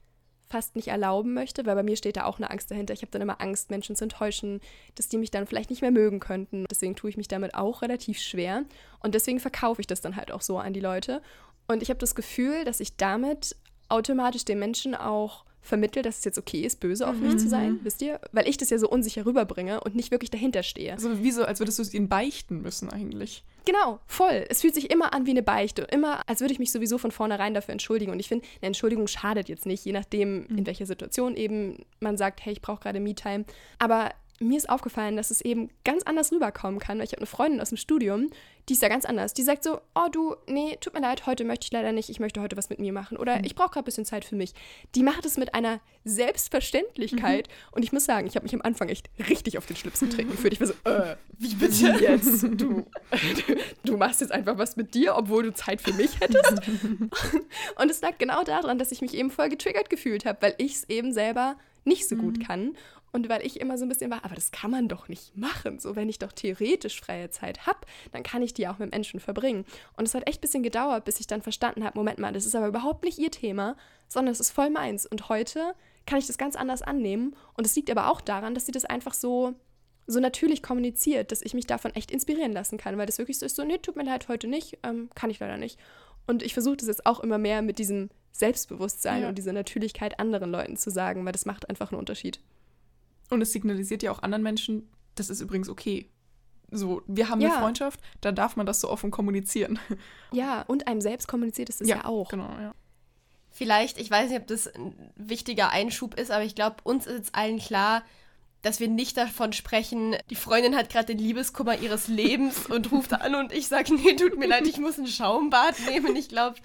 fast nicht erlauben möchte, weil bei mir steht da auch eine Angst dahinter. Ich habe dann immer Angst, Menschen zu enttäuschen, dass die mich dann vielleicht nicht mehr mögen könnten. Deswegen tue ich mich damit auch relativ schwer und deswegen verkaufe ich das dann halt auch so an die Leute. Und ich habe das Gefühl, dass ich damit automatisch den Menschen auch vermittle, dass es jetzt okay ist, böse auf mich zu sein, wisst ihr? Weil ich das ja so unsicher rüberbringe und nicht wirklich dahinter stehe. Also wie so, als würdest du es ihnen beichten müssen eigentlich. Genau, voll. Es fühlt sich immer an wie eine Beichte. Immer, als würde ich mich sowieso von vornherein dafür entschuldigen. Und ich finde, eine Entschuldigung schadet jetzt nicht, je nachdem, in welcher Situation eben man sagt, hey, ich brauche gerade Me-Time. Aber mir ist aufgefallen, dass es eben ganz anders rüberkommen kann. Weil ich habe eine Freundin aus dem Studium, die ist da ganz anders. Die sagt so, oh du, nee, tut mir leid, heute möchte ich leider nicht, ich möchte heute was mit mir machen. Oder ich brauche gerade ein bisschen Zeit für mich. Die macht es mit einer Selbstverständlichkeit. Und ich muss sagen, ich habe mich am Anfang echt richtig auf den Schlips getreten gefühlt. Ich war so, äh, wie bitte jetzt? Du, du machst jetzt einfach was mit dir, obwohl du Zeit für mich hättest. Und es lag genau daran, dass ich mich eben voll getriggert gefühlt habe, weil ich es eben selber nicht so gut kann. Und weil ich immer so ein bisschen war, aber das kann man doch nicht machen. So, wenn ich doch theoretisch freie Zeit habe, dann kann ich die auch mit Menschen verbringen. Und es hat echt ein bisschen gedauert, bis ich dann verstanden habe, Moment mal, das ist aber überhaupt nicht ihr Thema, sondern es ist voll meins. Und heute kann ich das ganz anders annehmen. Und es liegt aber auch daran, dass sie das einfach so, so natürlich kommuniziert, dass ich mich davon echt inspirieren lassen kann, weil das wirklich so ist, so, nee, tut mir leid, heute nicht, ähm, kann ich leider nicht. Und ich versuche das jetzt auch immer mehr mit diesem Selbstbewusstsein Ja. und dieser Natürlichkeit anderen Leuten zu sagen, weil das macht einfach einen Unterschied. Und es signalisiert ja auch anderen Menschen, das ist übrigens okay. So, wir haben Ja. eine Freundschaft, da darf man das so offen kommunizieren. Ja, und einem selbst kommuniziert es das ja, auch. Genau, ja. Vielleicht, ich weiß nicht, ob das ein wichtiger Einschub ist, aber ich glaube, uns ist jetzt allen klar, dass wir nicht davon sprechen, die Freundin hat gerade den Liebeskummer ihres Lebens und ruft an und ich sage, nee, tut mir leid, ich muss ein Schaumbad nehmen. Ich glaube,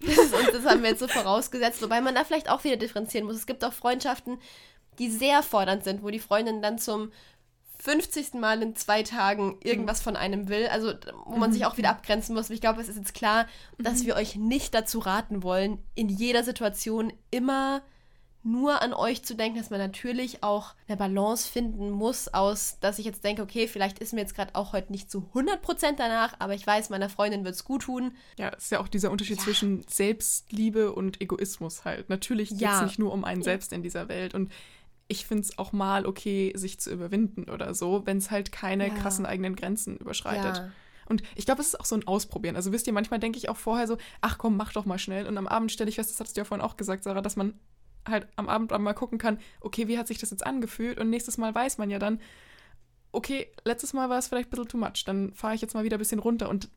das, ist uns- das haben wir jetzt so vorausgesetzt, wobei man da vielleicht auch wieder differenzieren muss. Es gibt auch Freundschaften, die sehr fordernd sind, wo die Freundin dann zum 50. Mal in zwei Tagen irgendwas von einem will, also wo man sich auch wieder abgrenzen muss. Ich glaube, es ist jetzt klar, dass wir euch nicht dazu raten wollen, in jeder Situation immer nur an euch zu denken, dass man natürlich auch eine Balance finden muss aus, dass ich jetzt denke, okay, vielleicht ist mir jetzt gerade auch heute nicht zu 100% danach, aber ich weiß, meiner Freundin wird es gut tun. Ja, es ist ja auch dieser Unterschied ja. zwischen Selbstliebe und Egoismus halt. Natürlich geht es ja. nicht nur um einen selbst in dieser Welt und ich finde es auch mal okay, sich zu überwinden oder so, wenn es halt keine krassen eigenen Grenzen überschreitet. Und ich glaube, es ist auch so ein Ausprobieren. Also wisst ihr, manchmal denke ich auch vorher so, ach komm, mach doch mal schnell. Und am Abend stelle ich fest, das hattest du ja vorhin auch gesagt, Sarah, dass man halt am Abend mal gucken kann, okay, wie hat sich das jetzt angefühlt? Und nächstes Mal weiß man ja dann, okay, letztes Mal war es vielleicht ein bisschen too much, dann fahre ich jetzt mal wieder ein bisschen runter. Und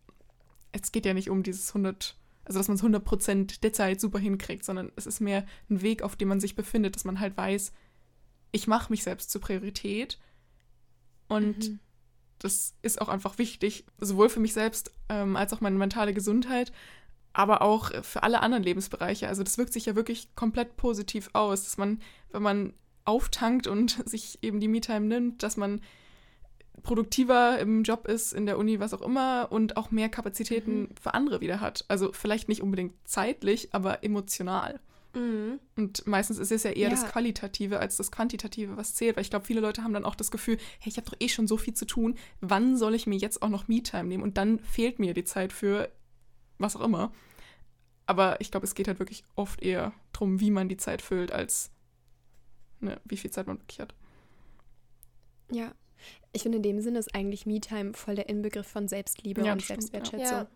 es geht ja nicht um dieses 100, also dass man es 100% der Zeit super hinkriegt, sondern es ist mehr ein Weg, auf dem man sich befindet, dass man halt weiß, ich mache mich selbst zur Priorität. Und mhm das ist auch einfach wichtig, sowohl für mich selbst ähm, als auch meine mentale Gesundheit, aber auch für alle anderen Lebensbereiche. Also das wirkt sich ja wirklich komplett positiv aus, dass man, wenn man auftankt und sich eben die Me-Time nimmt, dass man produktiver im Job ist, in der Uni, was auch immer, und auch mehr Kapazitäten mhm. für andere wieder hat. Also vielleicht nicht unbedingt zeitlich, aber emotional. Mhm. Und meistens ist es ja eher ja. das Qualitative als das Quantitative, was zählt. Weil ich glaube, viele Leute haben dann auch das Gefühl, hey, ich habe doch eh schon so viel zu tun. Wann soll ich mir jetzt auch noch Me-Time nehmen? Und dann fehlt mir die Zeit für was auch immer. Aber ich glaube, es geht halt wirklich oft eher darum, wie man die Zeit füllt, als ne, wie viel Zeit man wirklich hat. Ja. Ich finde, in dem Sinne ist eigentlich Me-Time voll der Inbegriff von Selbstliebe ja, und stimmt, Selbstwertschätzung. Ja.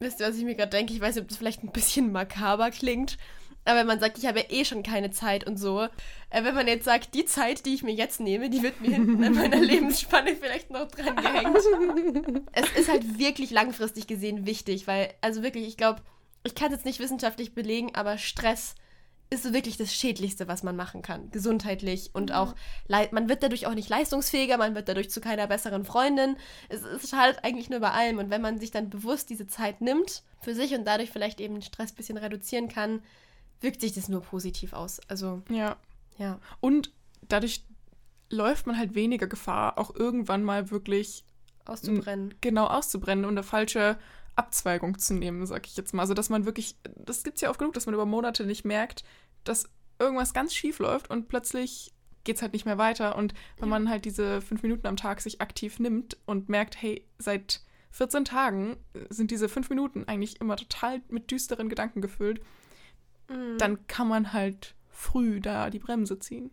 Wisst ihr, was ich mir gerade denke? Ich weiß nicht, ob das vielleicht ein bisschen makaber klingt. Aber wenn man sagt, ich habe eh schon keine Zeit und so. Äh, wenn man jetzt sagt, die Zeit, die ich mir jetzt nehme, die wird mir hinten an meiner Lebensspanne vielleicht noch dran gehängt. es ist halt wirklich langfristig gesehen wichtig, weil, also wirklich, ich glaube, ich kann es jetzt nicht wissenschaftlich belegen, aber Stress ist so wirklich das Schädlichste, was man machen kann, gesundheitlich und auch, man wird dadurch auch nicht leistungsfähiger, man wird dadurch zu keiner besseren Freundin. Es, es schadet eigentlich nur bei allem und wenn man sich dann bewusst diese Zeit nimmt für sich und dadurch vielleicht eben den Stress ein bisschen reduzieren kann, wirkt sich das nur positiv aus. Also, ja. Ja. Und dadurch läuft man halt weniger Gefahr, auch irgendwann mal wirklich auszubrennen. Genau, auszubrennen und eine falsche Abzweigung zu nehmen, sag ich jetzt mal. Also, dass man wirklich, das gibt es ja oft genug, dass man über Monate nicht merkt, dass irgendwas ganz schief läuft und plötzlich geht es halt nicht mehr weiter. Und wenn ja. man halt diese fünf Minuten am Tag sich aktiv nimmt und merkt, hey, seit 14 Tagen sind diese fünf Minuten eigentlich immer total mit düsteren Gedanken gefüllt, mhm. dann kann man halt früh da die Bremse ziehen.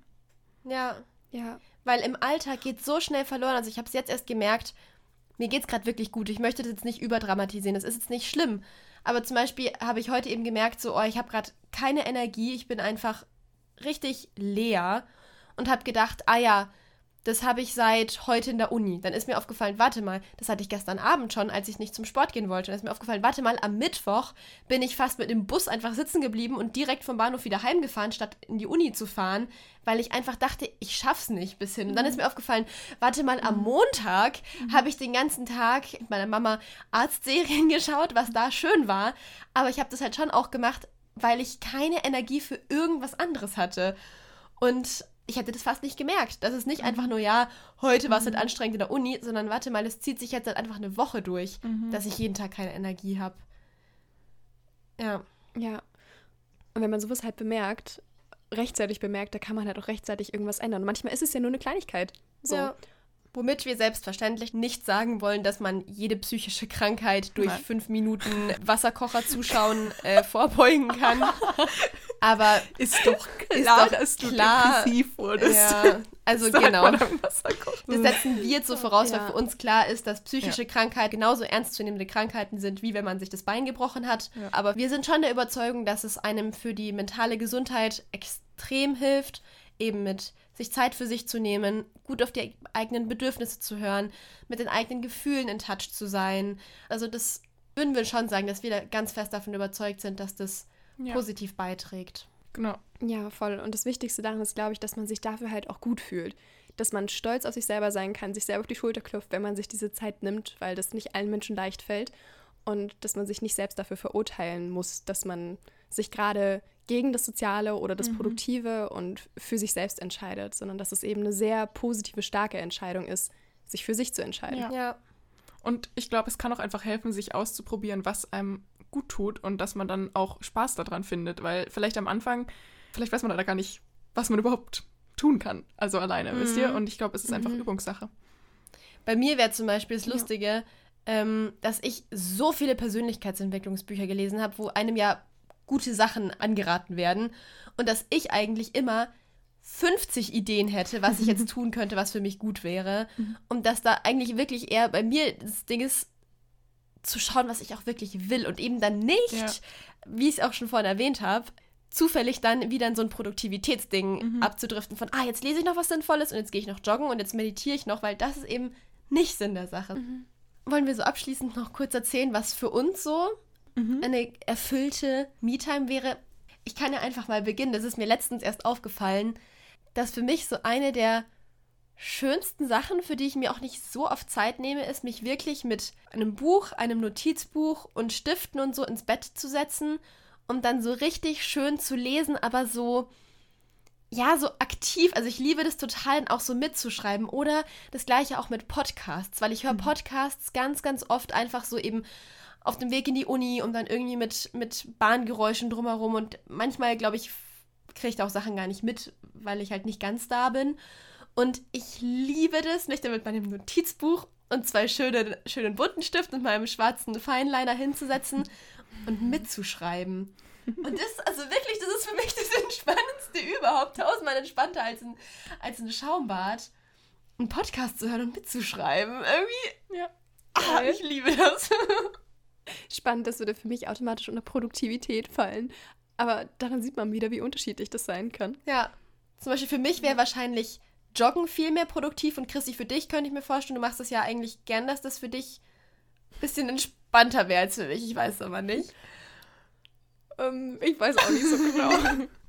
Ja, ja. Weil im Alltag geht so schnell verloren. Also ich habe es jetzt erst gemerkt, mir geht es gerade wirklich gut. Ich möchte das jetzt nicht überdramatisieren. Das ist jetzt nicht schlimm. Aber zum Beispiel habe ich heute eben gemerkt, so, oh, ich habe gerade keine Energie. Ich bin einfach richtig leer und habe gedacht, ah ja, das habe ich seit heute in der Uni. Dann ist mir aufgefallen, warte mal, das hatte ich gestern Abend schon, als ich nicht zum Sport gehen wollte. Dann ist mir aufgefallen, warte mal, am Mittwoch bin ich fast mit dem Bus einfach sitzen geblieben und direkt vom Bahnhof wieder heimgefahren, statt in die Uni zu fahren, weil ich einfach dachte, ich schaff's nicht bis hin. Und dann ist mir aufgefallen, warte mal, am Montag mhm. habe ich den ganzen Tag mit meiner Mama Arztserien geschaut, was da schön war. Aber ich habe das halt schon auch gemacht, weil ich keine Energie für irgendwas anderes hatte. Und ich hätte das fast nicht gemerkt. Das ist nicht mhm. einfach nur, ja, heute war es halt mhm. anstrengend in der Uni, sondern warte mal, es zieht sich jetzt halt einfach eine Woche durch, mhm. dass ich jeden Tag keine Energie habe. Ja. Ja. Und wenn man sowas halt bemerkt, rechtzeitig bemerkt, da kann man halt auch rechtzeitig irgendwas ändern. Und manchmal ist es ja nur eine Kleinigkeit. So. Ja. Womit wir selbstverständlich nicht sagen wollen, dass man jede psychische Krankheit durch Nein. fünf Minuten Wasserkocher zuschauen äh, vorbeugen kann. Aber ist doch klar, ist doch dass klar, du depressiv wurdest. Ja, also genau. Das setzen wir jetzt so voraus, ja. weil für uns klar ist, dass psychische ja. Krankheiten genauso ernstzunehmende Krankheiten sind, wie wenn man sich das Bein gebrochen hat. Ja. Aber wir sind schon der Überzeugung, dass es einem für die mentale Gesundheit extrem hilft, eben mit sich Zeit für sich zu nehmen, gut auf die eigenen Bedürfnisse zu hören, mit den eigenen Gefühlen in Touch zu sein. Also das würden wir schon sagen, dass wir da ganz fest davon überzeugt sind, dass das ja. positiv beiträgt. Genau. Ja, voll. Und das Wichtigste daran ist, glaube ich, dass man sich dafür halt auch gut fühlt. Dass man stolz auf sich selber sein kann, sich selber auf die Schulter klopft, wenn man sich diese Zeit nimmt, weil das nicht allen Menschen leicht fällt. Und dass man sich nicht selbst dafür verurteilen muss, dass man sich gerade gegen das Soziale oder das mhm. Produktive und für sich selbst entscheidet, sondern dass es eben eine sehr positive, starke Entscheidung ist, sich für sich zu entscheiden. Ja. ja. Und ich glaube, es kann auch einfach helfen, sich auszuprobieren, was einem gut tut und dass man dann auch Spaß daran findet, weil vielleicht am Anfang, vielleicht weiß man da gar nicht, was man überhaupt tun kann, also alleine, mhm. wisst ihr? Und ich glaube, es ist einfach mhm. Übungssache. Bei mir wäre zum Beispiel das Lustige, ja. ähm, dass ich so viele Persönlichkeitsentwicklungsbücher gelesen habe, wo einem ja gute Sachen angeraten werden und dass ich eigentlich immer 50 Ideen hätte, was ich jetzt tun könnte, was für mich gut wäre. Mhm. Und dass da eigentlich wirklich eher bei mir das Ding ist, zu schauen, was ich auch wirklich will und eben dann nicht, ja. wie ich es auch schon vorhin erwähnt habe, zufällig dann wieder in so ein Produktivitätsding mhm. abzudriften von, ah, jetzt lese ich noch was Sinnvolles und jetzt gehe ich noch joggen und jetzt meditiere ich noch, weil das ist eben nicht Sinn der Sache. Mhm. Wollen wir so abschließend noch kurz erzählen, was für uns so mhm. eine erfüllte Me-Time wäre? Ich kann ja einfach mal beginnen. Das ist mir letztens erst aufgefallen, dass für mich so eine der schönsten Sachen, für die ich mir auch nicht so oft Zeit nehme, ist, mich wirklich mit einem Buch, einem Notizbuch und Stiften und so ins Bett zu setzen um dann so richtig schön zu lesen, aber so, ja, so aktiv. Also ich liebe das total, auch so mitzuschreiben. Oder das gleiche auch mit Podcasts, weil ich höre mhm. Podcasts ganz, ganz oft einfach so eben auf dem Weg in die Uni und dann irgendwie mit, mit Bahngeräuschen drumherum. Und manchmal, glaube ich, kriege ich da auch Sachen gar nicht mit, weil ich halt nicht ganz da bin. Und ich liebe das, mich dann mit meinem Notizbuch und zwei schönen, schönen bunten Stiften und meinem schwarzen Feinliner hinzusetzen und mitzuschreiben. Und das, also wirklich, das ist für mich das Entspannendste überhaupt. Tausendmal entspannter als ein, als ein Schaumbad. Einen Podcast zu hören und mitzuschreiben. Irgendwie, ja. Ah, ich liebe das. Spannend, das würde für mich automatisch unter Produktivität fallen. Aber daran sieht man wieder, wie unterschiedlich das sein kann. Ja. Zum Beispiel für mich wäre wahrscheinlich Joggen viel mehr produktiv und Chrissy, für dich könnte ich mir vorstellen, du machst das ja eigentlich gern, dass das für dich ein bisschen entspannter wäre als für mich. Ich weiß aber nicht. Ähm, ich weiß auch nicht so genau.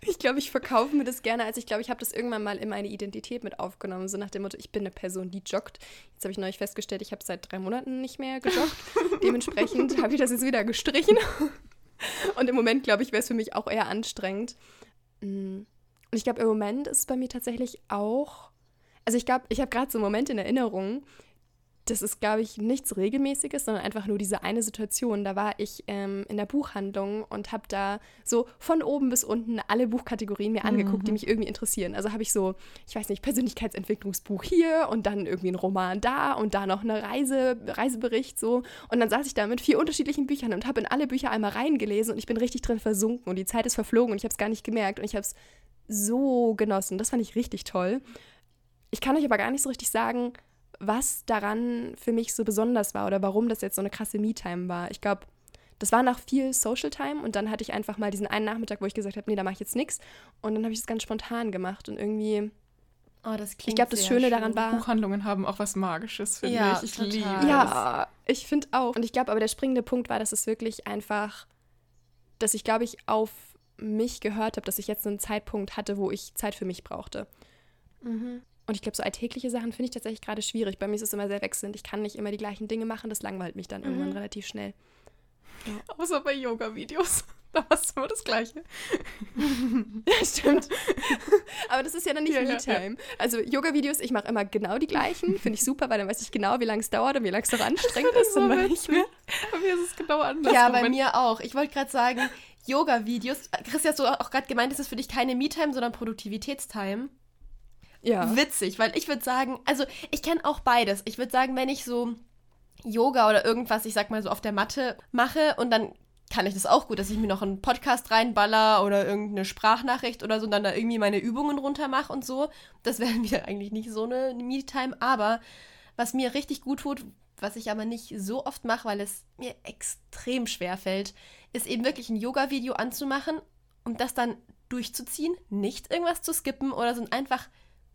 ich glaube, ich verkaufe mir das gerne, als ich glaube, ich habe das irgendwann mal in meine Identität mit aufgenommen, so nach dem Motto, ich bin eine Person, die joggt. Jetzt habe ich neulich festgestellt, ich habe seit drei Monaten nicht mehr gejoggt. Dementsprechend habe ich das jetzt wieder gestrichen. Und im Moment, glaube ich, wäre es für mich auch eher anstrengend. Mm. Und ich glaube, im Moment ist es bei mir tatsächlich auch. Also ich glaube, ich habe gerade so einen Moment in Erinnerung, das ist, glaube ich, nichts Regelmäßiges, sondern einfach nur diese eine Situation. Da war ich ähm, in der Buchhandlung und habe da so von oben bis unten alle Buchkategorien mir angeguckt, mhm. die mich irgendwie interessieren. Also habe ich so, ich weiß nicht, Persönlichkeitsentwicklungsbuch hier und dann irgendwie ein Roman da und da noch eine Reise, Reisebericht so. Und dann saß ich da mit vier unterschiedlichen Büchern und habe in alle Bücher einmal reingelesen und ich bin richtig drin versunken und die Zeit ist verflogen und ich habe es gar nicht gemerkt und ich habe es so genossen. Das fand ich richtig toll. Ich kann euch aber gar nicht so richtig sagen, was daran für mich so besonders war oder warum das jetzt so eine krasse Me-Time war. Ich glaube, das war nach viel Social Time und dann hatte ich einfach mal diesen einen Nachmittag, wo ich gesagt habe, nee, da mache ich jetzt nichts. Und dann habe ich das ganz spontan gemacht und irgendwie. Oh, das klingt Ich glaube, das Schöne schön. daran war. Buchhandlungen haben auch was Magisches, finde ja, ich. Ich liebe Ja, ich finde auch. Und ich glaube, aber der springende Punkt war, dass es wirklich einfach, dass ich, glaube ich, auf mich gehört habe, dass ich jetzt einen Zeitpunkt hatte, wo ich Zeit für mich brauchte. Mhm. Und ich glaube, so alltägliche Sachen finde ich tatsächlich gerade schwierig. Bei mir ist es immer sehr wechselnd. Ich kann nicht immer die gleichen Dinge machen. Das langweilt mich dann mhm. irgendwann relativ schnell. Ja. Außer bei Yoga-Videos. Da machst du immer das Gleiche. ja, stimmt. Aber das ist ja dann nicht ja, Me-Time. Ja, also Yoga-Videos, ich mache immer genau die gleichen. Finde ich super, weil dann weiß ich genau, wie lange es dauert und wie lange es noch anstrengend ist. So bei mir ist es genau anders. Ja, bei mir auch. Ich wollte gerade sagen, Yoga-Videos. Chris, hast du auch gerade gemeint, das ist für dich keine Me-Time, sondern Produktivitätstime. Ja. Witzig, weil ich würde sagen, also ich kenne auch beides. Ich würde sagen, wenn ich so Yoga oder irgendwas, ich sag mal so auf der Matte mache und dann kann ich das auch gut, dass ich mir noch einen Podcast reinballer oder irgendeine Sprachnachricht oder so und dann da irgendwie meine Übungen runter mache und so. Das wäre mir eigentlich nicht so eine Me-Time, aber was mir richtig gut tut, was ich aber nicht so oft mache, weil es mir extrem schwer fällt, ist eben wirklich ein Yoga-Video anzumachen und das dann durchzuziehen, nicht irgendwas zu skippen oder so einfach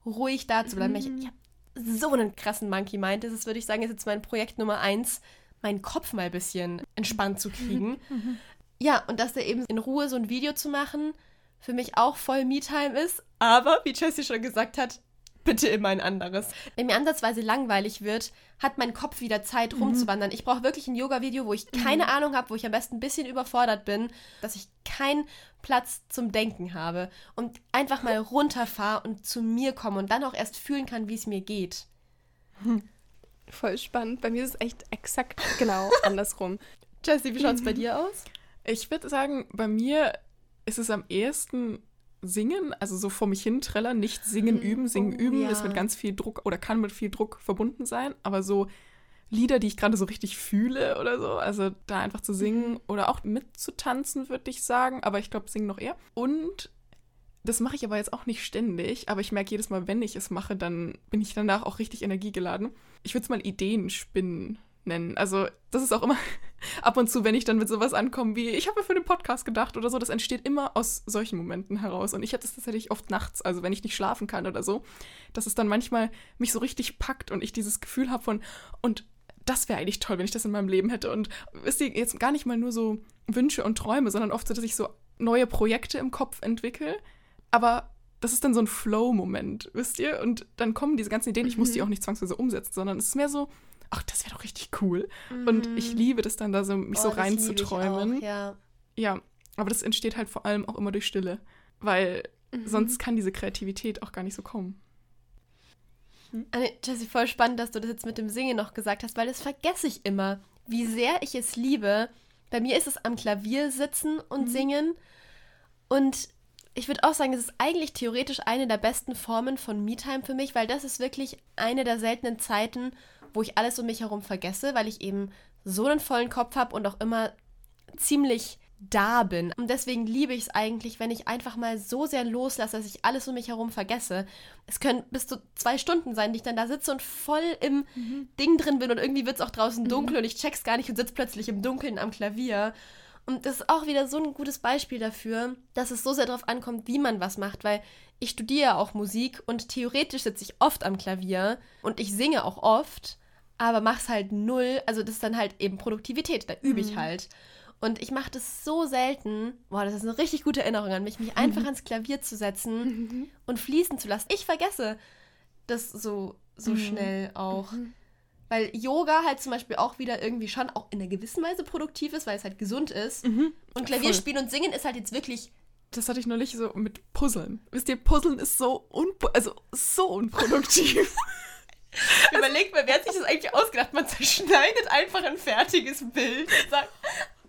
ruhig da zu bleiben. Mhm. Ich, ich habe so einen krassen Monkey Mind. Das ist, würde ich sagen, ist jetzt mein Projekt Nummer eins, meinen Kopf mal ein bisschen entspannt zu kriegen. Mhm. Ja, und dass da eben in Ruhe so ein Video zu machen, für mich auch voll Me-Time ist. Aber, wie Jessie schon gesagt hat, bitte immer ein anderes. Wenn mir ansatzweise langweilig wird, hat mein Kopf wieder Zeit mhm. rumzuwandern. Ich brauche wirklich ein Yoga-Video, wo ich keine mhm. Ahnung habe, wo ich am besten ein bisschen überfordert bin, dass ich keinen Platz zum Denken habe und einfach mal runterfahre und zu mir komme und dann auch erst fühlen kann, wie es mir geht. Voll spannend. Bei mir ist es echt exakt genau andersrum. Jessie, wie schaut es bei dir aus? Ich würde sagen, bei mir ist es am ehesten singen, also so vor mich hin trällern, nicht singen, üben. Singen, Oh, üben ja. ist mit ganz viel Druck oder kann mit viel Druck verbunden sein, aber so Lieder, die ich gerade so richtig fühle oder so, also da einfach zu singen oder auch mitzutanzen, würde ich sagen, aber ich glaube, singen noch eher. Und das mache ich aber jetzt auch nicht ständig, aber ich merke jedes Mal, wenn ich es mache, dann bin ich danach auch richtig energiegeladen. Ich würde es mal Ideenspinnen nennen. Also, das ist auch immer ab und zu, wenn ich dann mit sowas ankomme wie, ich habe mir für den Podcast gedacht oder so, das entsteht immer aus solchen Momenten heraus. Und ich habe das tatsächlich oft nachts, also wenn ich nicht schlafen kann oder so, dass es dann manchmal mich so richtig packt und ich dieses Gefühl habe von, und das wäre eigentlich toll, wenn ich das in meinem Leben hätte. Und wisst ihr, jetzt gar nicht mal nur so Wünsche und Träume, sondern oft so, dass ich so neue Projekte im Kopf entwickle. Aber das ist dann so ein Flow-Moment, wisst ihr? Und dann kommen diese ganzen Ideen, ich muss die auch nicht zwangsweise umsetzen, sondern es ist mehr so, ach, das wäre doch richtig cool. Und ich liebe das dann da so, mich so Oh, ich reinzuträumen. auch, Ja. Ja, aber das entsteht halt vor allem auch immer durch Stille, weil sonst kann diese Kreativität auch gar nicht so kommen. Anne, Jessie, voll spannend, dass du das jetzt mit dem Singen noch gesagt hast, weil das vergesse ich immer, wie sehr ich es liebe. Bei mir ist es am Klavier sitzen und singen. Und ich würde auch sagen, es ist eigentlich theoretisch eine der besten Formen von Me-Time für mich, weil das ist wirklich eine der seltenen Zeiten, wo ich alles um mich herum vergesse, weil ich eben so einen vollen Kopf habe und auch immer ziemlich da bin. Und deswegen liebe ich es eigentlich, wenn ich einfach mal so sehr loslasse, dass ich alles um mich herum vergesse. Es können bis zu zwei Stunden sein, die ich dann da sitze und voll im Ding drin bin und irgendwie wird es auch draußen dunkel und ich check's gar nicht und sitze plötzlich im Dunkeln am Klavier. Und das ist auch wieder so ein gutes Beispiel dafür, dass es so sehr darauf ankommt, wie man was macht, weil ich studiere auch Musik und theoretisch sitze ich oft am Klavier und ich singe auch oft, aber mach's halt null. Also das ist dann halt eben Produktivität, da übe ich halt. Und ich mache das so selten. Boah, das ist eine richtig gute Erinnerung an mich, mich einfach ans Klavier zu setzen und fließen zu lassen. Ich vergesse das so, so schnell auch. Weil Yoga halt zum Beispiel auch wieder irgendwie schon auch in einer gewissen Weise produktiv ist, weil es halt gesund ist. Und Klavierspielen und Singen ist halt jetzt wirklich. Das hatte ich neulich so mit Puzzeln. Wisst ihr, Puzzeln ist so, unpo also so unproduktiv. Überlegt mal, wer hat sich das eigentlich ausgedacht? Man zerschneidet einfach ein fertiges Bild und sagt,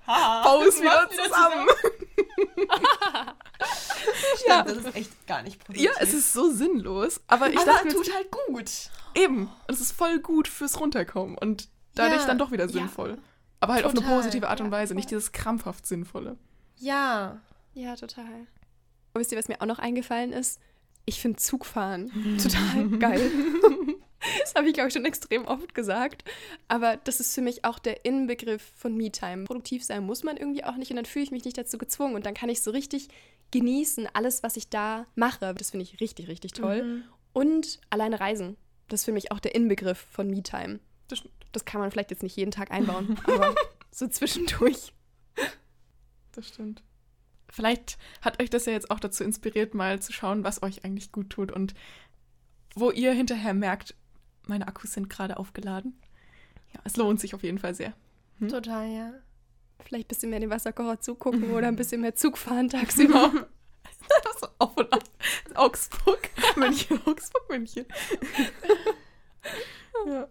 ha, das wieder macht zusammen. Ja, das ist echt gar nicht produktiv. Ja, es ist so sinnlos. Aber ich aber dachte tut jetzt, halt gut. eben, und es ist voll gut fürs Runterkommen und dadurch Ja, dann doch wieder ja. sinnvoll. Aber halt auf eine Total, positive Art und ja, Weise, nicht voll. dieses krampfhaft Sinnvolle. Ja. Ja, total. Und wisst ihr, was mir auch noch eingefallen ist? Ich finde Zugfahren total geil. Das habe ich, glaube ich, schon extrem oft gesagt. Aber das ist für mich auch der Inbegriff von Me-Time. Produktiv sein muss man irgendwie auch nicht und dann fühle ich mich nicht dazu gezwungen und dann kann ich so richtig genießen, alles, was ich da mache. Das finde ich richtig, richtig toll. Und alleine reisen. Das ist für mich auch der Inbegriff von Me-Time. Das stimmt. Das kann man vielleicht jetzt nicht jeden Tag einbauen, aber so zwischendurch. Das stimmt. Vielleicht hat euch das ja jetzt auch dazu inspiriert, mal zu schauen, was euch eigentlich gut tut und wo ihr hinterher merkt, meine Akkus sind gerade aufgeladen. Ja, es lohnt sich auf jeden Fall sehr. Hm? Total, ja. Vielleicht ein bisschen mehr den Wasserkocher zugucken oder ein bisschen mehr Zug fahren tagsüber. so auf und ab. Augsburg, München, Augsburg, München. ja.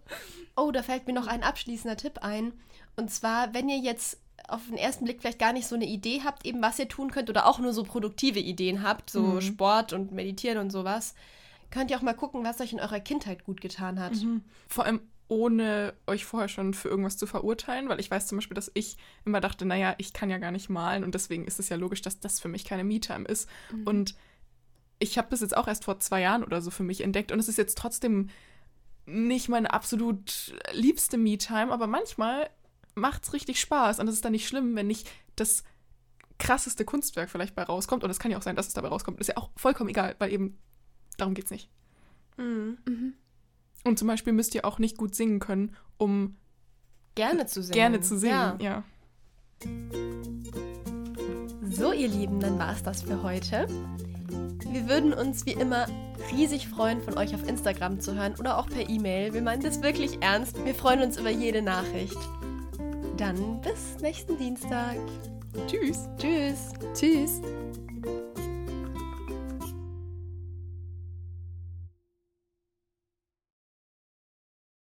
Oh, da fällt mir noch ein abschließender Tipp ein. Und zwar, wenn ihr jetzt auf den ersten Blick vielleicht gar nicht so eine Idee habt, eben was ihr tun könnt oder auch nur so produktive Ideen habt, so Mhm. Sport und Meditieren und sowas, könnt ihr auch mal gucken, was euch in eurer Kindheit gut getan hat. Vor allem ohne euch vorher schon für irgendwas zu verurteilen, weil ich weiß zum Beispiel, dass ich immer dachte, naja, ich kann ja gar nicht malen und deswegen ist es ja logisch, dass das für mich keine Me-Time ist. Und ich habe das jetzt auch erst vor zwei Jahren oder so für mich entdeckt und es ist jetzt trotzdem nicht meine absolut liebste Me-Time, aber manchmal macht es richtig Spaß und es ist dann nicht schlimm, wenn nicht das krasseste Kunstwerk vielleicht bei rauskommt und es kann ja auch sein, dass es dabei rauskommt. Ist ja auch vollkommen egal, weil eben darum geht's nicht. Mhm. Und zum Beispiel müsst ihr auch nicht gut singen können, um Gerne zu singen. gerne zu singen. Ja. Ja. So, ihr Lieben, dann war es das für heute. Wir würden uns wie immer riesig freuen, von euch auf Instagram zu hören oder auch per E-Mail. Wir meinen das wirklich ernst. Wir freuen uns über jede Nachricht. Dann bis nächsten Dienstag. Tschüss. Tschüss. Tschüss.